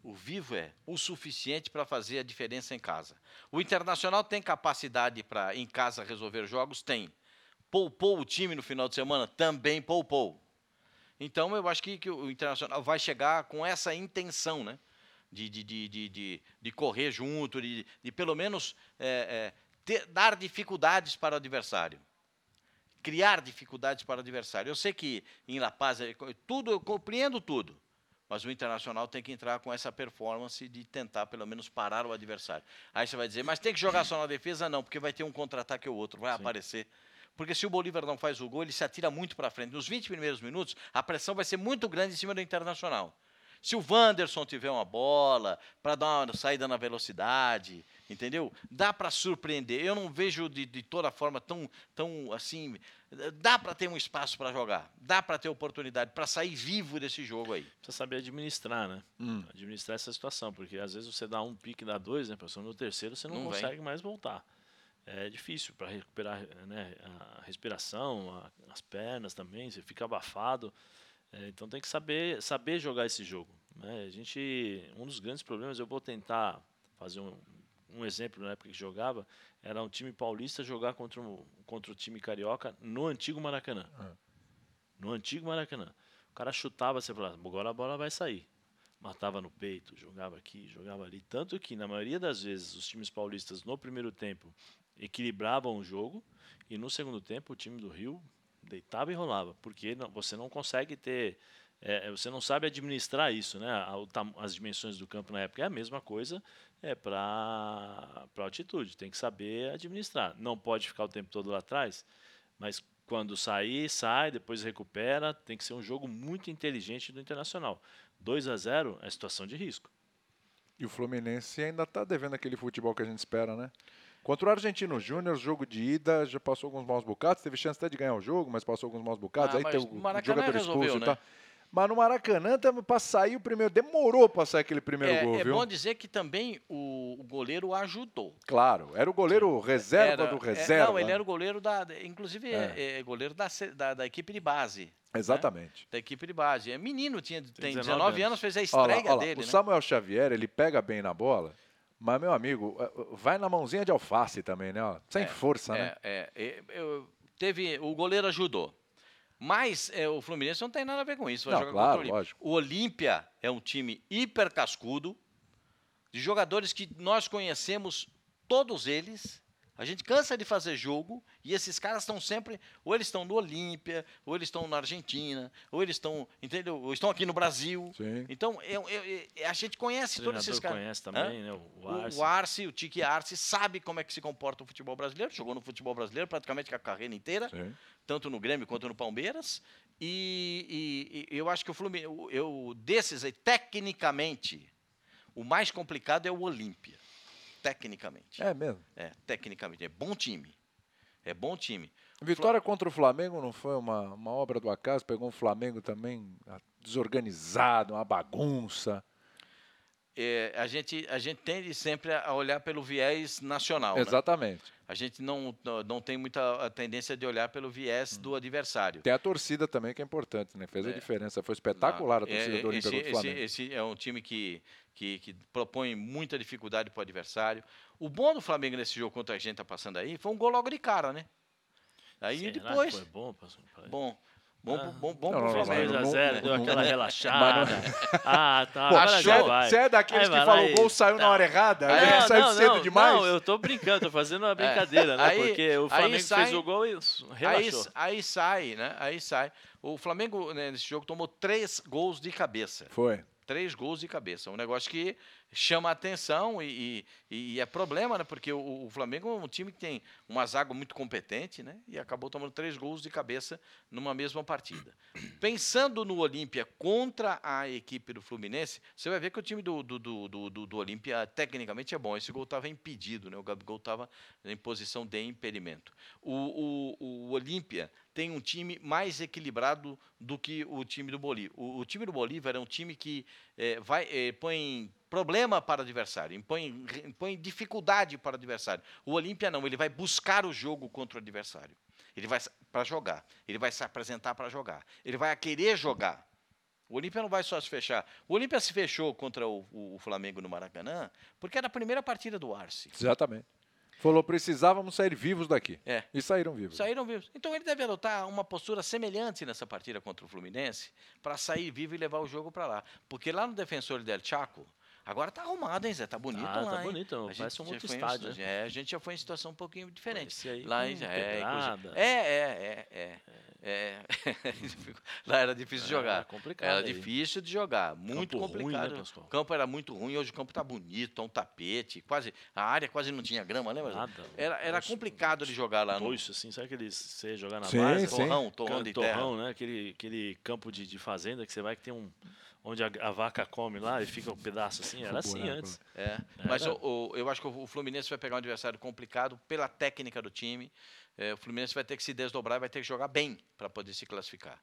Speaker 3: O vivo é o suficiente para fazer a diferença em casa. O Internacional tem capacidade para, em casa, resolver jogos? Tem. Poupou o time no final de semana? Também poupou. Então, eu acho que, que o Internacional vai chegar com essa intenção, né? De, de, de, de, de, correr junto, de, de pelo menos é, é, ter- dar dificuldades para o adversário criar dificuldades para o adversário. Eu sei que em La Paz, é tudo, eu compreendo tudo, mas o Internacional tem que entrar com essa performance de tentar pelo menos parar o adversário. Aí você vai dizer, mas tem que jogar só na defesa? Não, porque vai ter um contra-ataque ou outro, vai aparecer. Porque se o Bolívar não faz o gol, ele se atira muito para frente. Nos 20 primeiros minutos, a pressão vai ser muito grande em cima do Internacional. Se o Wanderson tiver uma bola para dar uma saída na velocidade, entendeu? Dá para surpreender. Eu não vejo de, de toda forma tão, tão assim. Dá para ter um espaço para jogar. Dá para ter oportunidade para sair vivo desse jogo aí.
Speaker 2: Precisa saber administrar, né?
Speaker 1: Hum.
Speaker 2: Administrar essa situação, porque às vezes você dá um pique, dá dois, né? Pessoal, no terceiro você não,
Speaker 3: Não vem.
Speaker 2: consegue mais voltar. É difícil para recuperar né, a respiração, a- as pernas também, você fica abafado. É, então tem que saber, saber jogar esse jogo. Né? A gente, um dos grandes problemas, eu vou tentar fazer um, um exemplo na época que jogava, era um time paulista jogar contra, um, contra o time carioca no antigo Maracanã. No antigo Maracanã. O cara chutava, você falava, agora a bola vai sair. Matava no peito, jogava aqui, jogava ali. Tanto que, na maioria das vezes, os times paulistas, no primeiro tempo, equilibravam o jogo, e no segundo tempo, o time do Rio deitava e rolava, porque não- você não consegue ter. é, você não sabe administrar isso, né? As dimensões do campo na época é a mesma coisa é para altitude. Tem que saber administrar. Não pode ficar o tempo todo lá atrás, mas quando sair, sai, depois recupera. Tem que ser um jogo muito inteligente do Internacional. 2 a 0 é situação de risco.
Speaker 1: E o Fluminense ainda tá devendo aquele futebol que a gente espera, né? Contra o Argentino Júnior, jogo de ida, já passou alguns maus bocados. Teve chance até de ganhar o jogo, mas passou alguns maus bocados.
Speaker 3: Ah,
Speaker 1: Aí tem
Speaker 3: o
Speaker 1: jogador expulso e
Speaker 3: né?
Speaker 1: tal. Mas no Maracanã, também, pra sair o primeiro... Demorou pra sair aquele primeiro
Speaker 3: É,
Speaker 1: gol,
Speaker 3: é
Speaker 1: viu?
Speaker 3: bom dizer que também o, o goleiro ajudou.
Speaker 1: Claro, era o goleiro reserva
Speaker 3: Era-
Speaker 1: do
Speaker 3: é,
Speaker 1: reserva.
Speaker 3: não, ele era o goleiro da. Inclusive, é.
Speaker 1: É.
Speaker 3: é goleiro da, da, da equipe de base.
Speaker 1: Exatamente.
Speaker 3: Da equipe de base. É menino, tinha, tem
Speaker 2: 19
Speaker 3: 19, anos.
Speaker 2: anos.
Speaker 3: fez a
Speaker 1: Olha
Speaker 3: estreia
Speaker 1: lá, olha lá,
Speaker 3: dele.
Speaker 1: o
Speaker 3: né?
Speaker 1: Samuel Xavier, ele pega bem na bola, mas, meu amigo, eh, vai na mãozinha de alface também, né? ó, Sem força, né?
Speaker 3: É, é, é, eu- teve, o goleiro ajudou. Mas é, o Fluminense não tem nada a ver com isso. Vai
Speaker 1: Não, claro,
Speaker 3: o Olímpia. O Olímpia é um time hiper cascudo, de jogadores que nós conhecemos, todos eles. A gente cansa de fazer jogo e esses caras estão sempre, ou eles estão no Olímpia, ou eles estão na Argentina, ou eles estão, entendeu? Ou estão aqui no Brasil.
Speaker 1: Sim.
Speaker 3: Então, eu- eu- eu- a gente conhece
Speaker 2: O
Speaker 3: todos esses caras.
Speaker 2: conhece também, né? O Arce.
Speaker 3: o Arce, o Tique Arce, sabe como é que se comporta o futebol brasileiro, jogou no futebol brasileiro praticamente a carreira inteira,
Speaker 1: Sim.
Speaker 3: tanto no Grêmio quanto no Palmeiras. E, e- e eu acho que o Fluminense, eu- eu, desses aí, tecnicamente, o mais complicado é o Olímpia. Tecnicamente.
Speaker 1: É mesmo.
Speaker 3: É, tecnicamente. É bom time. É bom time.
Speaker 1: Vitória contra o Flamengo não foi uma, uma obra do acaso? Pegou um Flamengo também ah, desorganizado, uma bagunça.
Speaker 3: É, a, gente, a gente tende sempre a olhar pelo viés nacional. né?
Speaker 1: Exatamente.
Speaker 3: A gente não, não tem muita a tendência de olhar pelo viés
Speaker 1: Hum.
Speaker 3: do adversário.
Speaker 1: Tem a torcida também que é importante, né? Fez a
Speaker 3: É.
Speaker 1: diferença. Foi espetacular a
Speaker 3: Não,
Speaker 1: torcida
Speaker 3: é-
Speaker 1: do Olímpia
Speaker 3: esse,
Speaker 1: contra o Flamengo.
Speaker 3: esse, esse é um time que, que, que propõe muita dificuldade para o adversário. O bom do Flamengo nesse jogo contra a gente tá passando aí foi um gol logo de cara, né? Aí
Speaker 2: Será que
Speaker 3: depois.
Speaker 2: Foi bom, pastor?
Speaker 3: Bom, bom,
Speaker 2: Ah.
Speaker 3: pro- bom, bom
Speaker 1: Não,
Speaker 3: pro Flamengo.
Speaker 1: não,
Speaker 2: 2x0, deu aquela
Speaker 1: não-
Speaker 2: relaxada. Ah, tá.
Speaker 1: Pô, você,
Speaker 2: já
Speaker 1: é, você é daqueles
Speaker 2: Aí
Speaker 1: que
Speaker 2: lá
Speaker 1: o gol saiu na
Speaker 2: tá.
Speaker 1: hora errada,
Speaker 3: Aí,
Speaker 1: aí
Speaker 3: não,
Speaker 1: saiu
Speaker 2: não,
Speaker 1: cedo
Speaker 2: não,
Speaker 1: demais.
Speaker 2: Não, eu tô brincando, tô fazendo uma brincadeira, né?
Speaker 3: Aí-
Speaker 2: Porque o
Speaker 3: aí
Speaker 2: Flamengo
Speaker 3: sai-
Speaker 2: fez o gol e
Speaker 3: Aí,
Speaker 2: relaxou.
Speaker 3: aí sai, né? Aí sai. O Flamengo, né, nesse jogo, tomou três gols de cabeça.
Speaker 1: Foi.
Speaker 3: Três gols de cabeça. Um negócio que chama atenção e, e- e é problema, né? Porque o, o Flamengo é um time que tem uma zaga muito competente, né? E acabou tomando três gols de cabeça numa mesma partida. Pensando no Olímpia contra a equipe do Fluminense, você vai ver que o time do, do, do, do, do- Olímpia tecnicamente é bom. Esse gol estava impedido, né? O Gabigol estava em posição de impedimento. O, o, o Olímpia tem um time mais equilibrado do que o time do Bolívar. O, o time do Bolívar é um time que eh, vai, eh, põe problema para o adversário, impõe, impõe dificuldade para o adversário. O Olímpia não, ele vai buscar o jogo contra o adversário. Ele vai para jogar, ele vai se apresentar para jogar, ele vai querer jogar. O Olímpia não vai só se fechar. O Olímpia se fechou contra o, o- o Flamengo no Maracanã porque era a primeira partida do Arce.
Speaker 1: Exatamente. Falou, precisávamos sair vivos daqui.
Speaker 3: É.
Speaker 1: E saíram vivos.
Speaker 3: Saíram vivos. Então ele deve adotar uma postura semelhante nessa partida contra o Fluminense para sair vivo e levar o jogo para lá. Porque lá no Defensor del Chaco, agora tá arrumado, hein, Zé? Tá bonito
Speaker 2: Ah,
Speaker 3: lá.
Speaker 2: tá
Speaker 3: hein?
Speaker 2: bonito,
Speaker 3: A
Speaker 2: parece
Speaker 3: gente
Speaker 2: um
Speaker 3: já
Speaker 2: outro
Speaker 3: foi em
Speaker 2: estádio,
Speaker 3: situ- É, a gente já foi em situação um pouquinho diferente.
Speaker 2: Esse aí
Speaker 3: lá em- é, é, é, é, é, é. lá era difícil de
Speaker 2: É,
Speaker 3: jogar.
Speaker 2: complicado
Speaker 3: Era
Speaker 2: aí.
Speaker 3: difícil de jogar, muito
Speaker 2: Campo ruim, né,
Speaker 3: complicado. O campo era muito ruim, hoje o campo tá bonito, tá um tapete, quase a área quase não tinha grama, lembra?
Speaker 2: Nada.
Speaker 3: Era, era
Speaker 2: Nossa,
Speaker 3: complicado de jogar lá no
Speaker 2: Toiço, assim, sabe aqueles você jogar na
Speaker 1: Sim,
Speaker 2: base?
Speaker 1: sim.
Speaker 3: torrão, torrão de terra.
Speaker 2: torrão, né? Aquele, aquele campo de, de fazenda que você vai que tem um. Onde a, a vaca come lá e fica um pedaço assim. Era assim antes.
Speaker 3: É, mas o- o- eu acho que o Fluminense vai pegar um adversário complicado pela técnica do time. É, o Fluminense vai ter que se desdobrar e vai ter que jogar bem para poder se classificar.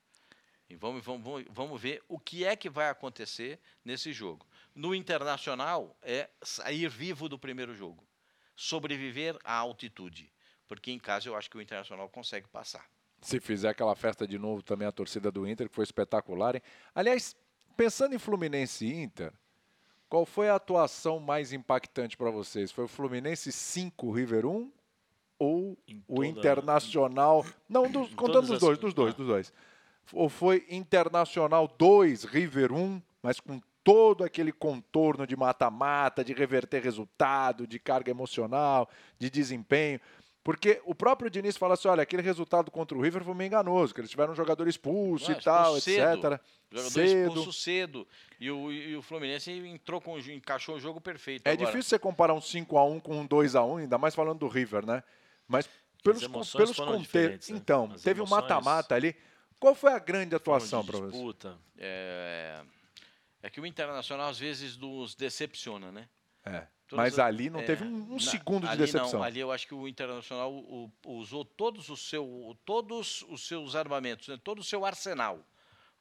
Speaker 3: E vamos, vamos, vamos- vamos ver o que é que vai acontecer nesse jogo. No Internacional, é sair vivo do primeiro jogo. Sobreviver à altitude. Porque em casa eu acho que o Internacional consegue passar.
Speaker 1: Se fizer aquela festa de novo também a torcida do Inter, que foi espetacular, hein? Aliás, pensando em Fluminense e Inter, qual foi a atuação mais impactante para vocês? Foi o Fluminense 5, River 1 ou o Internacional? Não, dos- contando
Speaker 2: todas
Speaker 1: dos
Speaker 2: as-
Speaker 1: dois, dos dois,
Speaker 2: ah.
Speaker 1: dos dois. Ou foi Internacional 2, River 1, mas com todo aquele contorno de mata-mata, de reverter resultado, de carga emocional, de desempenho. Porque o próprio Diniz fala assim: olha, aquele resultado contra o River foi meio enganoso, que eles tiveram um jogador expulso e tal,
Speaker 3: cedo.
Speaker 1: etc.
Speaker 3: Jogador
Speaker 1: Cedo.
Speaker 3: expulso cedo. E o, e o Fluminense entrou com, encaixou o jogo perfeito.
Speaker 1: É
Speaker 3: agora.
Speaker 1: difícil você comparar um 5x1 com um 2x1, ainda mais falando do River, né? Mas pelos, pelos contextos.
Speaker 2: né?
Speaker 1: Então,
Speaker 2: As
Speaker 1: teve um mata-mata ali. Qual foi a grande atuação
Speaker 2: de
Speaker 1: você?
Speaker 2: disputa.
Speaker 3: É, é que o Internacional às vezes nos decepciona, né?
Speaker 1: É.
Speaker 3: Todas
Speaker 1: Mas
Speaker 3: as-
Speaker 1: ali não
Speaker 3: é,
Speaker 1: teve um, um
Speaker 3: na-
Speaker 1: segundo de
Speaker 3: ali
Speaker 1: decepção.
Speaker 3: Não, ali eu acho que o Internacional o- usou todos, o seu, todos os seus armamentos, né? todo o seu arsenal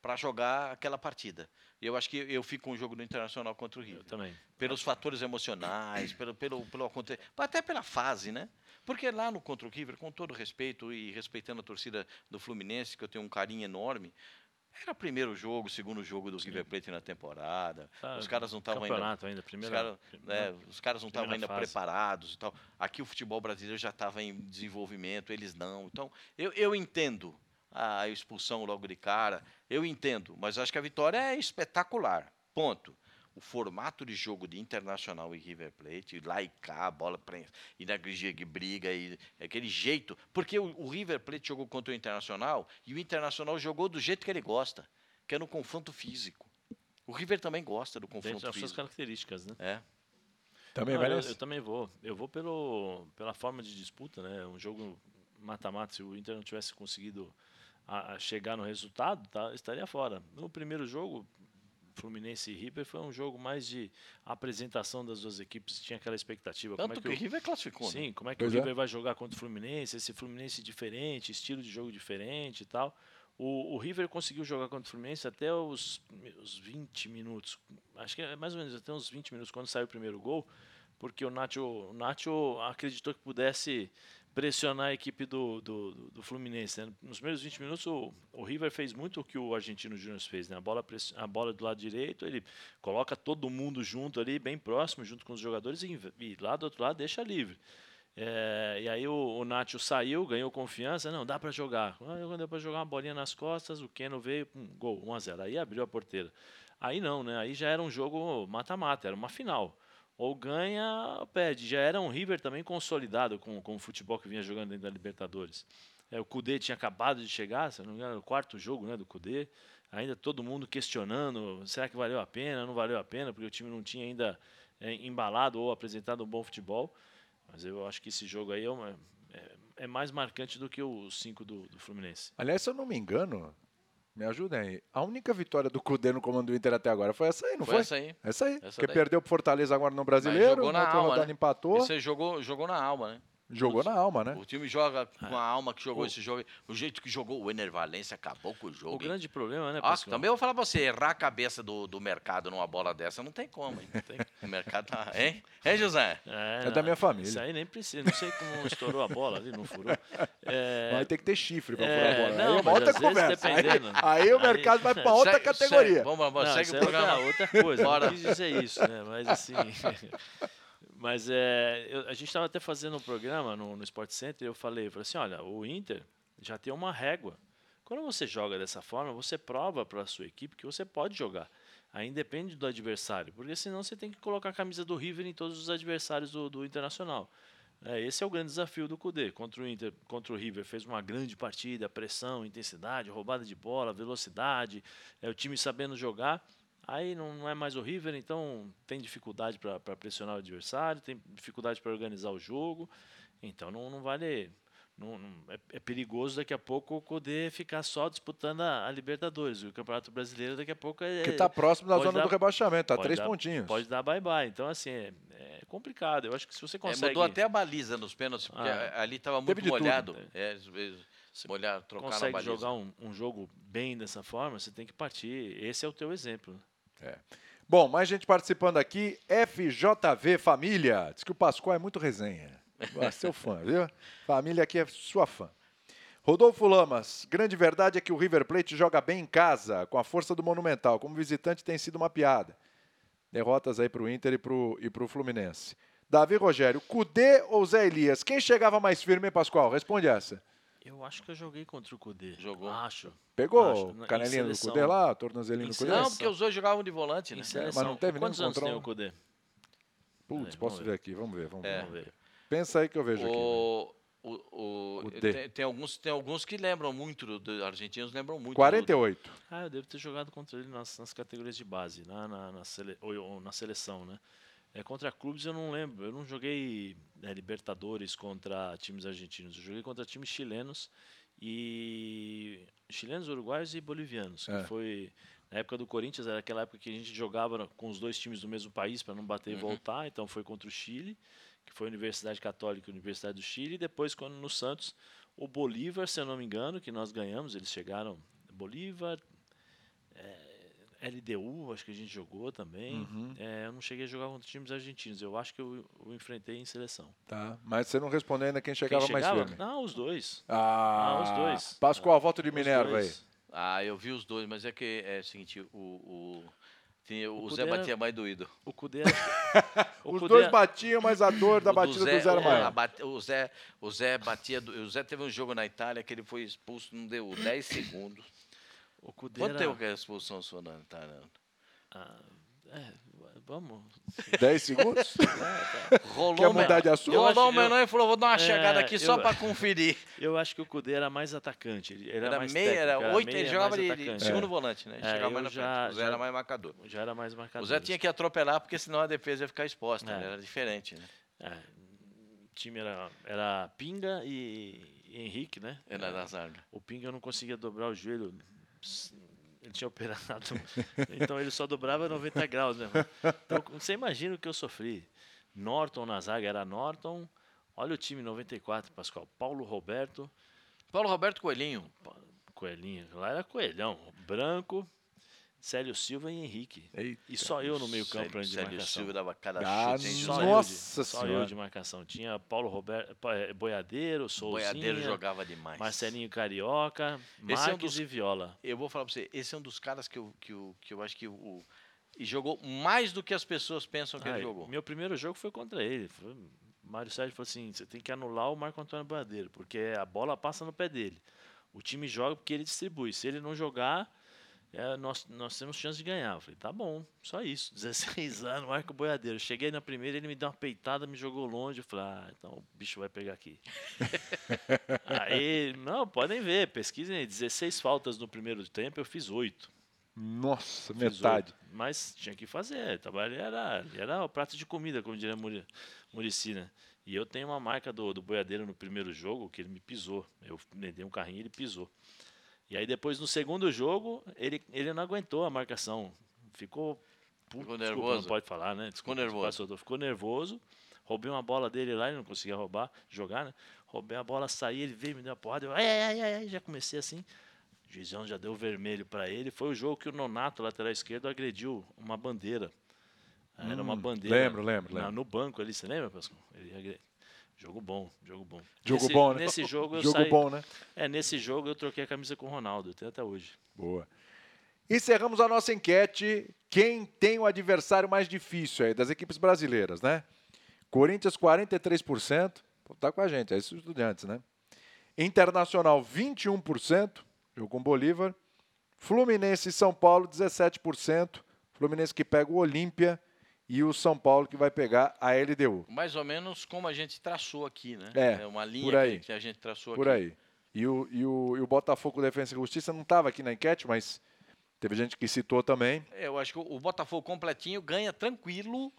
Speaker 3: para jogar aquela partida. E eu acho que eu fico com o jogo do Internacional contra o Rio.
Speaker 2: Eu também.
Speaker 3: pelos fatores emocionais, pelo, pelo, pelo até pela fase, né? Porque lá no contra o River, com todo respeito e respeitando a torcida do Fluminense, que eu tenho um carinho enorme, era o primeiro jogo, o segundo jogo do River Plate na temporada.
Speaker 2: Tá,
Speaker 3: os caras não estavam ainda
Speaker 2: ainda,
Speaker 3: os,
Speaker 2: primeira.
Speaker 3: cara,
Speaker 2: primeira-
Speaker 3: né, os caras não estavam ainda
Speaker 2: fase.
Speaker 3: preparados e tal. Aqui o futebol brasileiro já estava em desenvolvimento, eles não. Então, eu, eu entendo a expulsão logo de cara, eu entendo, mas acho que a vitória é espetacular. Ponto. O formato de jogo de Internacional e River Plate, lá e cá, a bola prensa, e na que briga, e aquele jeito. Porque o, o River Plate jogou contra o Internacional e o Internacional jogou do jeito que ele gosta, que é no confronto físico. O River também gosta do confronto
Speaker 2: Dentro das suas
Speaker 3: físico.
Speaker 2: características, né?
Speaker 3: É.
Speaker 1: Também
Speaker 2: Não,
Speaker 1: vai
Speaker 2: eu, eu também vou. Eu vou pelo, pela forma de disputa, né? Um jogo mata-mata. Se o Inter não tivesse conseguido a- a chegar no resultado, tá, estaria fora. No primeiro jogo, Fluminense e River foi um jogo mais de apresentação das duas equipes. Tinha aquela expectativa.
Speaker 3: Tanto
Speaker 2: como é
Speaker 3: que,
Speaker 2: que
Speaker 3: o River classificou, né?
Speaker 2: Sim, como é que
Speaker 1: Pois
Speaker 2: o
Speaker 1: é.
Speaker 2: River vai jogar contra o Fluminense, esse Fluminense diferente, estilo de jogo diferente e tal. O, o River conseguiu jogar contra o Fluminense até os, os 20 minutos, acho que é mais ou menos até uns 20 minutos quando saiu o primeiro gol, porque o Nacho, o Nacho acreditou que pudesse pressionar a equipe do, do, do- Fluminense. né? Nos primeiros 20 minutos, o, o River fez muito o que o Argentino Júnior fez. Né? A, bola, a bola do lado direito, ele coloca todo mundo junto ali, bem próximo, junto com os jogadores, e, e lá do outro lado deixa livre. É, e aí o, o Nacho saiu, ganhou confiança, não, dá para jogar. Ah, Quando deu para jogar uma bolinha nas costas, o Keno veio, pum, gol, 1 a 0 Aí abriu a porteira. Aí não, né? Aí já era um jogo mata-mata, era uma final. Ou ganha ou perde. Já era um River também consolidado com, com o futebol que vinha jogando dentro da Libertadores. É, o Cudê tinha acabado de chegar, se não me engano, era o quarto jogo né, do Cudê. Ainda todo mundo questionando, será que valeu a pena, não valeu a pena, porque o time não tinha ainda é, embalado ou apresentado um bom futebol. Mas eu acho que esse jogo aí é, uma- é- é mais marcante do que os cinco do, do Fluminense.
Speaker 1: Aliás, se eu não me engano, me ajudem aí. A única vitória do Cudê no comando do Inter até agora foi essa aí, não foi?
Speaker 3: Foi essa aí.
Speaker 1: Essa aí.
Speaker 3: Essa
Speaker 1: porque
Speaker 3: daí.
Speaker 1: perdeu pro Fortaleza agora no Brasileiro,
Speaker 3: jogou
Speaker 1: na
Speaker 3: alma,
Speaker 1: rodada
Speaker 3: né?
Speaker 1: empatou,
Speaker 3: Você jogou, jogou na alma, né?
Speaker 1: Jogou na alma, né?
Speaker 3: O time joga com
Speaker 2: É.
Speaker 3: a alma que jogou esse jogo. O jeito que jogou o Ener Valência acabou com o jogo.
Speaker 2: O
Speaker 3: hein?
Speaker 2: grande problema, né,
Speaker 3: Nossa,
Speaker 2: Pascoal?
Speaker 3: também eu vou falar pra você, errar a cabeça do, do mercado numa bola dessa não tem como, hein? O mercado tá. Hein? Hein, José?
Speaker 2: É,
Speaker 1: É da minha família.
Speaker 2: Isso aí nem precisa. Não sei como estourou a bola ali, não furou. É,
Speaker 1: Vai ter que ter chifre pra
Speaker 2: é,
Speaker 1: furar a bola.
Speaker 2: não,
Speaker 1: aí é uma outra conversa. Aí, aí o
Speaker 2: Aí-
Speaker 1: mercado vai pra outra
Speaker 3: Segue-
Speaker 1: categoria.
Speaker 3: segue- vamos, vamos,
Speaker 2: Não,
Speaker 3: segue o
Speaker 2: é
Speaker 3: programa.
Speaker 2: outra, outra coisa.
Speaker 3: Bora.
Speaker 2: Não quis dizer isso, né? Mas assim. mas é, eu- a gente estava até fazendo um programa no, no Sport Center e eu falei, eu falei assim, olha, o Inter já tem uma régua. Quando você joga dessa forma, você prova para a sua equipe que você pode jogar. Aí depende do adversário, porque senão você tem que colocar a camisa do River em todos os adversários do, do Internacional. É, esse é o grande desafio do Cudê. Contra o Inter, contra o River, fez uma grande partida, pressão, intensidade, roubada de bola, velocidade, é o time sabendo jogar. Aí não, não é mais o River, então tem dificuldade para pressionar o adversário, tem dificuldade para organizar o jogo. Então não, não vale. Não, não- é, é perigoso daqui a pouco o Cudê ficar só disputando a, a Libertadores. O Campeonato Brasileiro daqui a pouco é.
Speaker 1: Que tá próximo da zona
Speaker 2: dar-
Speaker 1: do rebaixamento, tá
Speaker 2: pode
Speaker 1: três
Speaker 2: dar-
Speaker 1: pontinhos.
Speaker 2: Pode dar bye-bye. Então, assim, é, é complicado. Eu acho que se você
Speaker 3: É,
Speaker 2: consegue.
Speaker 3: mudou até a baliza nos pênaltis, porque
Speaker 2: Ah.
Speaker 3: ali estava muito
Speaker 1: de tudo.
Speaker 3: molhado. É, às vezes, molhar, trocar na
Speaker 2: consegue
Speaker 3: baliza.
Speaker 2: jogar um, um jogo bem dessa forma, você tem que partir. Esse é o teu exemplo.
Speaker 1: Bom, mais gente participando aqui. FJV Família. Diz que o Pascoal é muito resenha. Ah, Seu fã, viu? Família aqui é sua fã. Rodolfo Lamas, grande verdade é que o River Plate joga bem em casa, com a força do Monumental. Como visitante tem sido uma piada. Derrotas aí pro Inter e e pro Fluminense. Davi Rogério, Cudê ou Zé Elias? Quem chegava mais firme, hein, Pascoal? Responde essa.
Speaker 2: Eu acho que eu joguei contra o Cudê.
Speaker 3: Jogou.
Speaker 2: Acho.
Speaker 1: Pegou
Speaker 2: Acho,
Speaker 1: o canelinha do. Cudê lá, tornozelinho do Cudê?
Speaker 3: Não, porque os dois jogavam de volante, né?
Speaker 2: Em seleção.
Speaker 1: não teve
Speaker 2: Quantos
Speaker 1: nenhum
Speaker 2: anos tem o Cudê?
Speaker 1: Putz, posso
Speaker 2: ver.
Speaker 1: ver aqui, vamos ver, vamos ver.
Speaker 3: É.
Speaker 2: Vamos ver.
Speaker 1: Pensa aí que eu vejo aqui. né?
Speaker 3: O, o, o,
Speaker 1: O
Speaker 3: tem, tem alguns, tem alguns que lembram muito, do, do- argentinos lembram muito. do-
Speaker 1: 48.
Speaker 2: Ah, eu devo ter jogado contra ele nas, nas categorias de base, na, na, na, sele, ou, ou na seleção, né? É, contra clubes eu não lembro. Eu não joguei né, Libertadores contra times argentinos. Eu joguei contra times chilenos e chilenos, uruguaios e bolivianos.
Speaker 1: É.
Speaker 2: Que foi na época do Corinthians era aquela época que a gente jogava com os dois times do mesmo país para não bater e
Speaker 3: Uhum.
Speaker 2: voltar. Então foi contra o Chile, que foi a Universidade Católica e a Universidade do Chile. E depois quando no Santos o Bolívar, se eu não me engano, que nós ganhamos. Eles chegaram Bolívar, LDU, acho que a gente jogou também.
Speaker 1: Uhum.
Speaker 2: É, eu não cheguei a jogar contra times argentinos. Eu acho que eu, eu enfrentei em seleção.
Speaker 1: Tá, mas você não respondeu ainda quem
Speaker 2: Quem
Speaker 1: chegava, mais
Speaker 2: chegava?
Speaker 1: firme.
Speaker 2: Não, os dois.
Speaker 1: Ah,
Speaker 2: Ah, os dois.
Speaker 1: Pascoal, voto de Minerva aí.
Speaker 3: Ah, eu vi os dois, mas é que é o seguinte, o, o, tinha- o
Speaker 2: O
Speaker 3: Zé
Speaker 2: Cudê era-
Speaker 3: batia mais doído.
Speaker 2: O Cudê. o
Speaker 1: Os
Speaker 2: Cudê-
Speaker 1: dois batiam, mas a dor da batida do
Speaker 3: Zé,
Speaker 1: zero
Speaker 3: o-
Speaker 1: maior.
Speaker 3: a bate- o, Zé, o Zé batia. do- O Zé teve um jogo na Itália que ele foi expulso, não deu 10 segundos.
Speaker 2: O Cudê
Speaker 3: Quanto
Speaker 2: era-
Speaker 3: tempo que é a expulsão sua na Itália?
Speaker 2: Ah, é, vamos.
Speaker 1: 10 segundos?
Speaker 3: Rolou
Speaker 1: Quer
Speaker 3: o
Speaker 1: mudar de assunto?
Speaker 3: Rolou o
Speaker 2: acho-
Speaker 3: menor e falou: vou dar uma
Speaker 2: É,
Speaker 3: chegada aqui só
Speaker 2: eu-
Speaker 3: para conferir.
Speaker 2: Eu acho que o Cudê era mais atacante. Ele era,
Speaker 3: Era
Speaker 2: mais
Speaker 3: meia, era
Speaker 2: técnico,
Speaker 3: oito,
Speaker 2: meia,
Speaker 3: ele jogava de, segundo volante, né? Ele
Speaker 2: É,
Speaker 3: chegava mais na
Speaker 2: já-
Speaker 3: frente. O Zé
Speaker 2: já-
Speaker 3: era mais marcador.
Speaker 2: Já era mais marcador.
Speaker 3: O Zé tinha que atropelar, porque senão a defesa ia ficar exposta.
Speaker 2: É.
Speaker 3: né? Era diferente, né?
Speaker 2: É, o time era, era Pinga e, e Henrique, né?
Speaker 3: Era na zaga.
Speaker 2: O Pinga eu não conseguia dobrar o joelho. Ele tinha operado. então ele só dobrava 90 graus, né? Então você imagina o que eu sofri. Norton na zaga era Norton. Olha o time 94, Pascoal. Paulo Roberto,
Speaker 3: Paulo Roberto Coelhinho.
Speaker 2: Coelhinho. Lá era Coelhão. Branco, Célio Silva e Henrique.
Speaker 1: Eita.
Speaker 2: E só eu no meio campo
Speaker 3: Célio,
Speaker 2: de
Speaker 3: Célio
Speaker 2: marcação.
Speaker 3: Silva dava cada
Speaker 1: Ah,
Speaker 3: chute, hein,
Speaker 2: Só
Speaker 3: José?
Speaker 2: eu de-
Speaker 1: Nossa
Speaker 2: só eu de marcação. Tinha Paulo Roberto, eh, Boiadeiro, Souzinha,
Speaker 3: Boiadeiro jogava demais.
Speaker 2: Marcelinho Carioca,
Speaker 3: Esse é um
Speaker 2: Marques
Speaker 3: dos-
Speaker 2: e Viola.
Speaker 3: Eu vou falar pra você, esse é um dos caras que eu, que eu, que eu acho que o. E jogou mais do que as pessoas pensam que
Speaker 2: Ah,
Speaker 3: ele jogou.
Speaker 2: Meu primeiro jogo foi contra ele. Foi, Mário Sérgio falou assim: você tem que anular o Marco Antônio Boiadeiro, porque a bola passa no pé dele. O time joga porque ele distribui. Se ele não jogar, é, nós, nós temos chance de ganhar. Eu falei, tá bom, só isso. 16 anos, Marco Boiadeiro. Cheguei na primeira, ele me deu uma peitada, me jogou longe. Eu falei, ah, então o bicho vai pegar aqui. aí, não, podem ver, pesquisem aí. 16 faltas no primeiro tempo, eu fiz 8.
Speaker 1: Nossa,
Speaker 2: Fiz
Speaker 1: metade.
Speaker 2: oito. Mas tinha que fazer. Trabalho era, era o prato de comida, como diria Muri- Muricy, né? E eu tenho uma marca do, do boiadeiro no primeiro jogo que ele me pisou. Eu dei um carrinho e ele pisou. E aí depois no segundo jogo ele, ele não aguentou a marcação. Ficou, pu-
Speaker 3: Ficou
Speaker 2: desculpa,
Speaker 3: nervoso?
Speaker 2: Não pode falar, né? Desculpa,
Speaker 3: nervoso.
Speaker 2: quase soltou. Ficou nervoso. Roubei uma bola dele lá, ele não conseguia roubar, jogar, né? Roubei a bola, saí, ele veio, me deu uma porrada. Eu, ai, ai, ai, ai, já comecei assim. O juizão já deu vermelho para ele. Foi o jogo que o Nonato, lateral esquerdo, agrediu uma bandeira. Era uma
Speaker 1: Hum,
Speaker 2: bandeira.
Speaker 1: lembro, lembro,
Speaker 2: na-
Speaker 1: lembro.
Speaker 2: no banco ali, você lembra, Pascoal? Ele Jogo bom, jogo bom.
Speaker 1: Jogo
Speaker 2: nesse,
Speaker 1: bom, né?
Speaker 2: Nesse jogo eu
Speaker 1: Jogo
Speaker 2: saí.
Speaker 1: bom, né?
Speaker 2: É, nesse jogo eu troquei a camisa com o Ronaldo, até hoje.
Speaker 1: Boa. Encerramos a nossa enquete. Quem tem o adversário mais difícil aí das equipes brasileiras, né? Corinthians 43%, pô, tá com a gente, é isso estudantes, né? Internacional 21%, jogo com Bolívar. Fluminense e São Paulo 17%. Fluminense que pega o Olímpia e o São Paulo que vai pegar a LDU.
Speaker 3: Mais ou menos como a gente traçou aqui, né?
Speaker 1: É,
Speaker 3: uma linha
Speaker 1: por
Speaker 3: que- a gente traçou
Speaker 1: Por
Speaker 3: aqui.
Speaker 1: aí. E o, e o, e o Botafogo Defensa e Justiça não estava aqui na enquete, mas teve gente que citou também.
Speaker 3: É, Eu acho que o Botafogo completinho ganha tranquilo.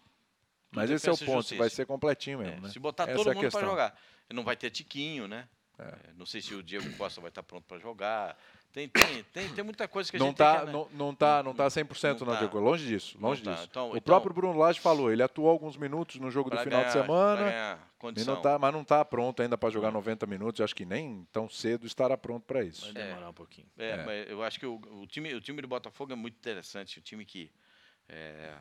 Speaker 1: Mas esse é o ponto, vai ser completinho
Speaker 3: É,
Speaker 1: mesmo, né?
Speaker 3: Se botar
Speaker 1: Essa
Speaker 3: todo
Speaker 1: é
Speaker 3: mundo para jogar. Não vai ter Tiquinho, né? É, Não sei se o Diego Costa vai estar pronto para jogar. Tem, tem, tem, tem muita coisa que a
Speaker 1: Não
Speaker 3: gente
Speaker 1: tá,
Speaker 3: tem que...
Speaker 1: não, não tá, não tá 100%
Speaker 3: Não
Speaker 1: não,
Speaker 3: tá.
Speaker 1: Diego. Longe disso,
Speaker 3: Não
Speaker 1: longe
Speaker 3: tá.
Speaker 1: disso.
Speaker 3: Então-
Speaker 1: o
Speaker 3: então-
Speaker 1: próprio Bruno Lage falou, ele atuou alguns minutos no jogo do final de
Speaker 3: ganhar- pra
Speaker 1: semana, e não tá, mas não está pronto ainda para jogar 90 minutos. Acho que nem tão cedo estará pronto para isso.
Speaker 2: Vai
Speaker 3: É.
Speaker 2: demorar um pouquinho.
Speaker 3: É,
Speaker 1: É.
Speaker 3: mas eu acho que o, o time, o time do Botafogo é muito interessante. O time que é,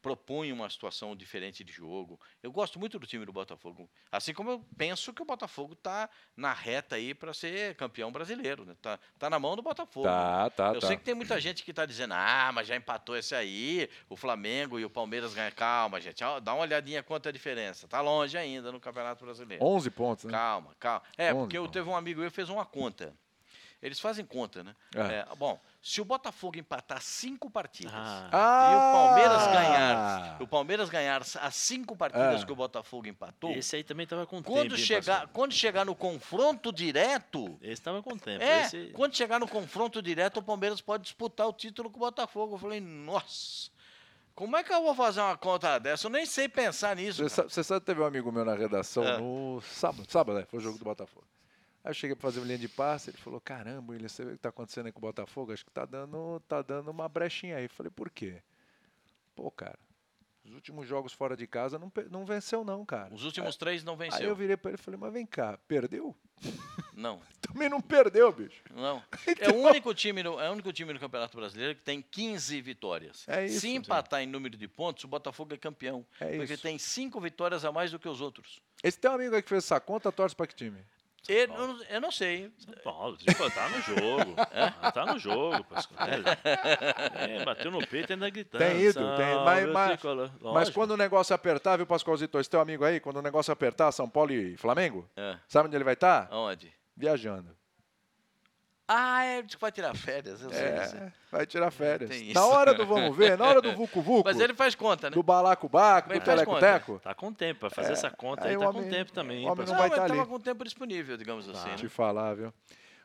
Speaker 3: propõe uma situação diferente de jogo. Eu gosto muito do time do Botafogo. Assim como eu penso que o Botafogo está na reta aí para ser campeão brasileiro. Né? Tá, tá na mão do Botafogo.
Speaker 1: Tá, tá,
Speaker 3: eu
Speaker 1: tá.
Speaker 3: sei que tem muita gente que está dizendo, ah, mas já empatou esse aí, o Flamengo e o Palmeiras ganham. Calma, gente, dá uma olhadinha quanto é a diferença. Tá longe ainda no Campeonato Brasileiro.
Speaker 1: 11 pontos, né?
Speaker 3: Calma, calma. É,
Speaker 1: 11,
Speaker 3: porque eu teve um amigo meu que fez uma conta. Eles fazem conta, né?
Speaker 1: É.
Speaker 3: É, bom, se o Botafogo empatar cinco partidas
Speaker 2: Ah,
Speaker 1: Ah!
Speaker 3: e o Palmeiras ganhar, o Palmeiras ganhar as cinco partidas
Speaker 1: Ah.
Speaker 3: que o Botafogo empatou,
Speaker 2: esse aí também tava com
Speaker 3: quando
Speaker 2: tempo.
Speaker 3: chegar, quando chegar no confronto direto,
Speaker 2: Esse tava com tempo.
Speaker 3: é,
Speaker 2: Esse...
Speaker 3: quando chegar no confronto direto, o Palmeiras pode disputar o título com o Botafogo. Eu falei, nossa, como é que eu vou fazer uma conta dessa? Eu nem sei pensar nisso.
Speaker 1: Você sabe, você sabe que teve um amigo meu na redação
Speaker 3: É.
Speaker 1: no sábado, sábado, é, foi o jogo do Botafogo. Aí eu cheguei para fazer uma linha de passe, ele falou: "Caramba, William, você vê o que tá acontecendo aí com o Botafogo? Acho que tá dando, tá dando uma brechinha aí". Eu falei: "Por quê?". Pô, cara, os últimos jogos fora de casa não, não venceu não, cara.
Speaker 3: Os últimos três não
Speaker 1: Aí eu
Speaker 3: venceu.
Speaker 1: virei para ele e falei: "Mas vem cá, perdeu?".
Speaker 3: Não.
Speaker 1: Também não perdeu, bicho.
Speaker 3: Não.
Speaker 1: Então
Speaker 3: É o único time no, é o único time no Campeonato Brasileiro que tem 15 vitórias.
Speaker 1: É isso,
Speaker 3: Se
Speaker 1: sim.
Speaker 3: empatar em número de pontos, o Botafogo é campeão.
Speaker 1: É
Speaker 3: porque
Speaker 1: isso.
Speaker 3: tem cinco vitórias a mais do que os outros.
Speaker 1: Esse teu amigo aí que fez essa conta, torce para que time?
Speaker 3: Eu, não- eu não sei.
Speaker 2: São Paulo, tipo, tá no jogo. Ah, tá no jogo, Pascoal. É, bateu no peito e ainda gritando.
Speaker 1: Tem ido, tem, mas-
Speaker 2: "Salve o
Speaker 1: mas-
Speaker 2: tricolor".
Speaker 1: Mas quando o negócio apertar, viu, Pascoalzito, esse teu amigo aí, quando o negócio apertar, São Paulo e Flamengo,
Speaker 3: É.
Speaker 1: sabe onde ele vai estar?
Speaker 3: Aonde?
Speaker 1: Viajando.
Speaker 3: Ah, é, diz que vai tirar férias. Eu sei.
Speaker 1: É, vai tirar férias.
Speaker 3: tem
Speaker 1: Na hora do vamos ver, na hora do Vucu Vucu,
Speaker 3: Mas ele faz conta, né?
Speaker 1: do balacobaco, do
Speaker 3: Mas faz
Speaker 1: teleco
Speaker 3: conta.
Speaker 1: teco,
Speaker 2: Tá com tempo, pra fazer essa conta aí,
Speaker 1: aí
Speaker 2: tá
Speaker 1: homem-
Speaker 2: com tempo também.
Speaker 1: o
Speaker 2: hein,
Speaker 1: homem
Speaker 2: Pascoal?
Speaker 1: não vai
Speaker 3: mas
Speaker 1: tá
Speaker 3: tava
Speaker 1: ali.
Speaker 3: com tempo disponível, digamos assim. né?
Speaker 1: te falar, viu?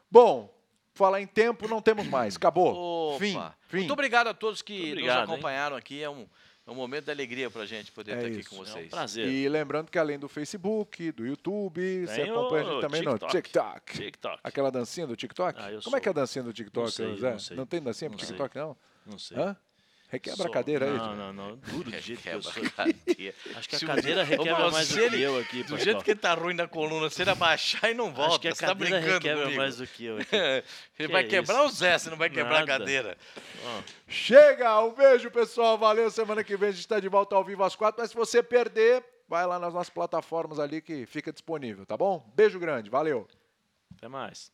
Speaker 1: Bom, falar em tempo, não temos mais. Acabou.
Speaker 3: Opa.
Speaker 1: Fim, fim.
Speaker 3: Muito obrigado a todos que
Speaker 2: obrigado,
Speaker 3: nos acompanharam aqui. É um, É um momento de alegria pra gente poder
Speaker 1: É
Speaker 3: estar aqui
Speaker 1: isso.
Speaker 3: com
Speaker 2: É um
Speaker 3: vocês.
Speaker 2: prazer.
Speaker 1: E lembrando que além do Facebook, do YouTube, você
Speaker 2: Tem
Speaker 1: acompanha a gente também no
Speaker 2: TikTok.
Speaker 1: TikTok.
Speaker 2: TikTok.
Speaker 1: Aquela dancinha do TikTok?
Speaker 2: Ah, eu
Speaker 1: Como é
Speaker 2: sou.
Speaker 1: que é a dancinha do TikTok,
Speaker 2: Não sei,
Speaker 1: Zé?
Speaker 2: não sei.
Speaker 1: tem dancinha pro
Speaker 2: Não sei.
Speaker 1: TikTok, não?
Speaker 2: Não sei.
Speaker 1: Hã? Requebra
Speaker 2: Só-
Speaker 1: a cadeira aí.
Speaker 2: Não, não, não. Duro do jeito que eu
Speaker 3: Quebra
Speaker 2: sou.
Speaker 3: a cadeira.
Speaker 2: Acho que a cadeira requebra mais do
Speaker 3: ele-
Speaker 2: que eu aqui,
Speaker 3: Do jeito que ele tá ruim na coluna, se ele abaixar e não volta,
Speaker 2: Acho que a
Speaker 3: você tá
Speaker 2: cadeira requebra mais do que eu aqui.
Speaker 3: ele
Speaker 2: Que
Speaker 3: vai
Speaker 2: isso?
Speaker 3: quebrar o Zé, você não vai quebrar a
Speaker 2: Nada.
Speaker 3: cadeira.
Speaker 2: Ó,
Speaker 1: Chega! Um beijo, pessoal. Valeu. Semana que vem a gente está de volta ao vivo às quatro. Mas se você perder, vai lá nas nossas plataformas ali que fica disponível, tá bom? Beijo grande. Valeu.
Speaker 2: até mais.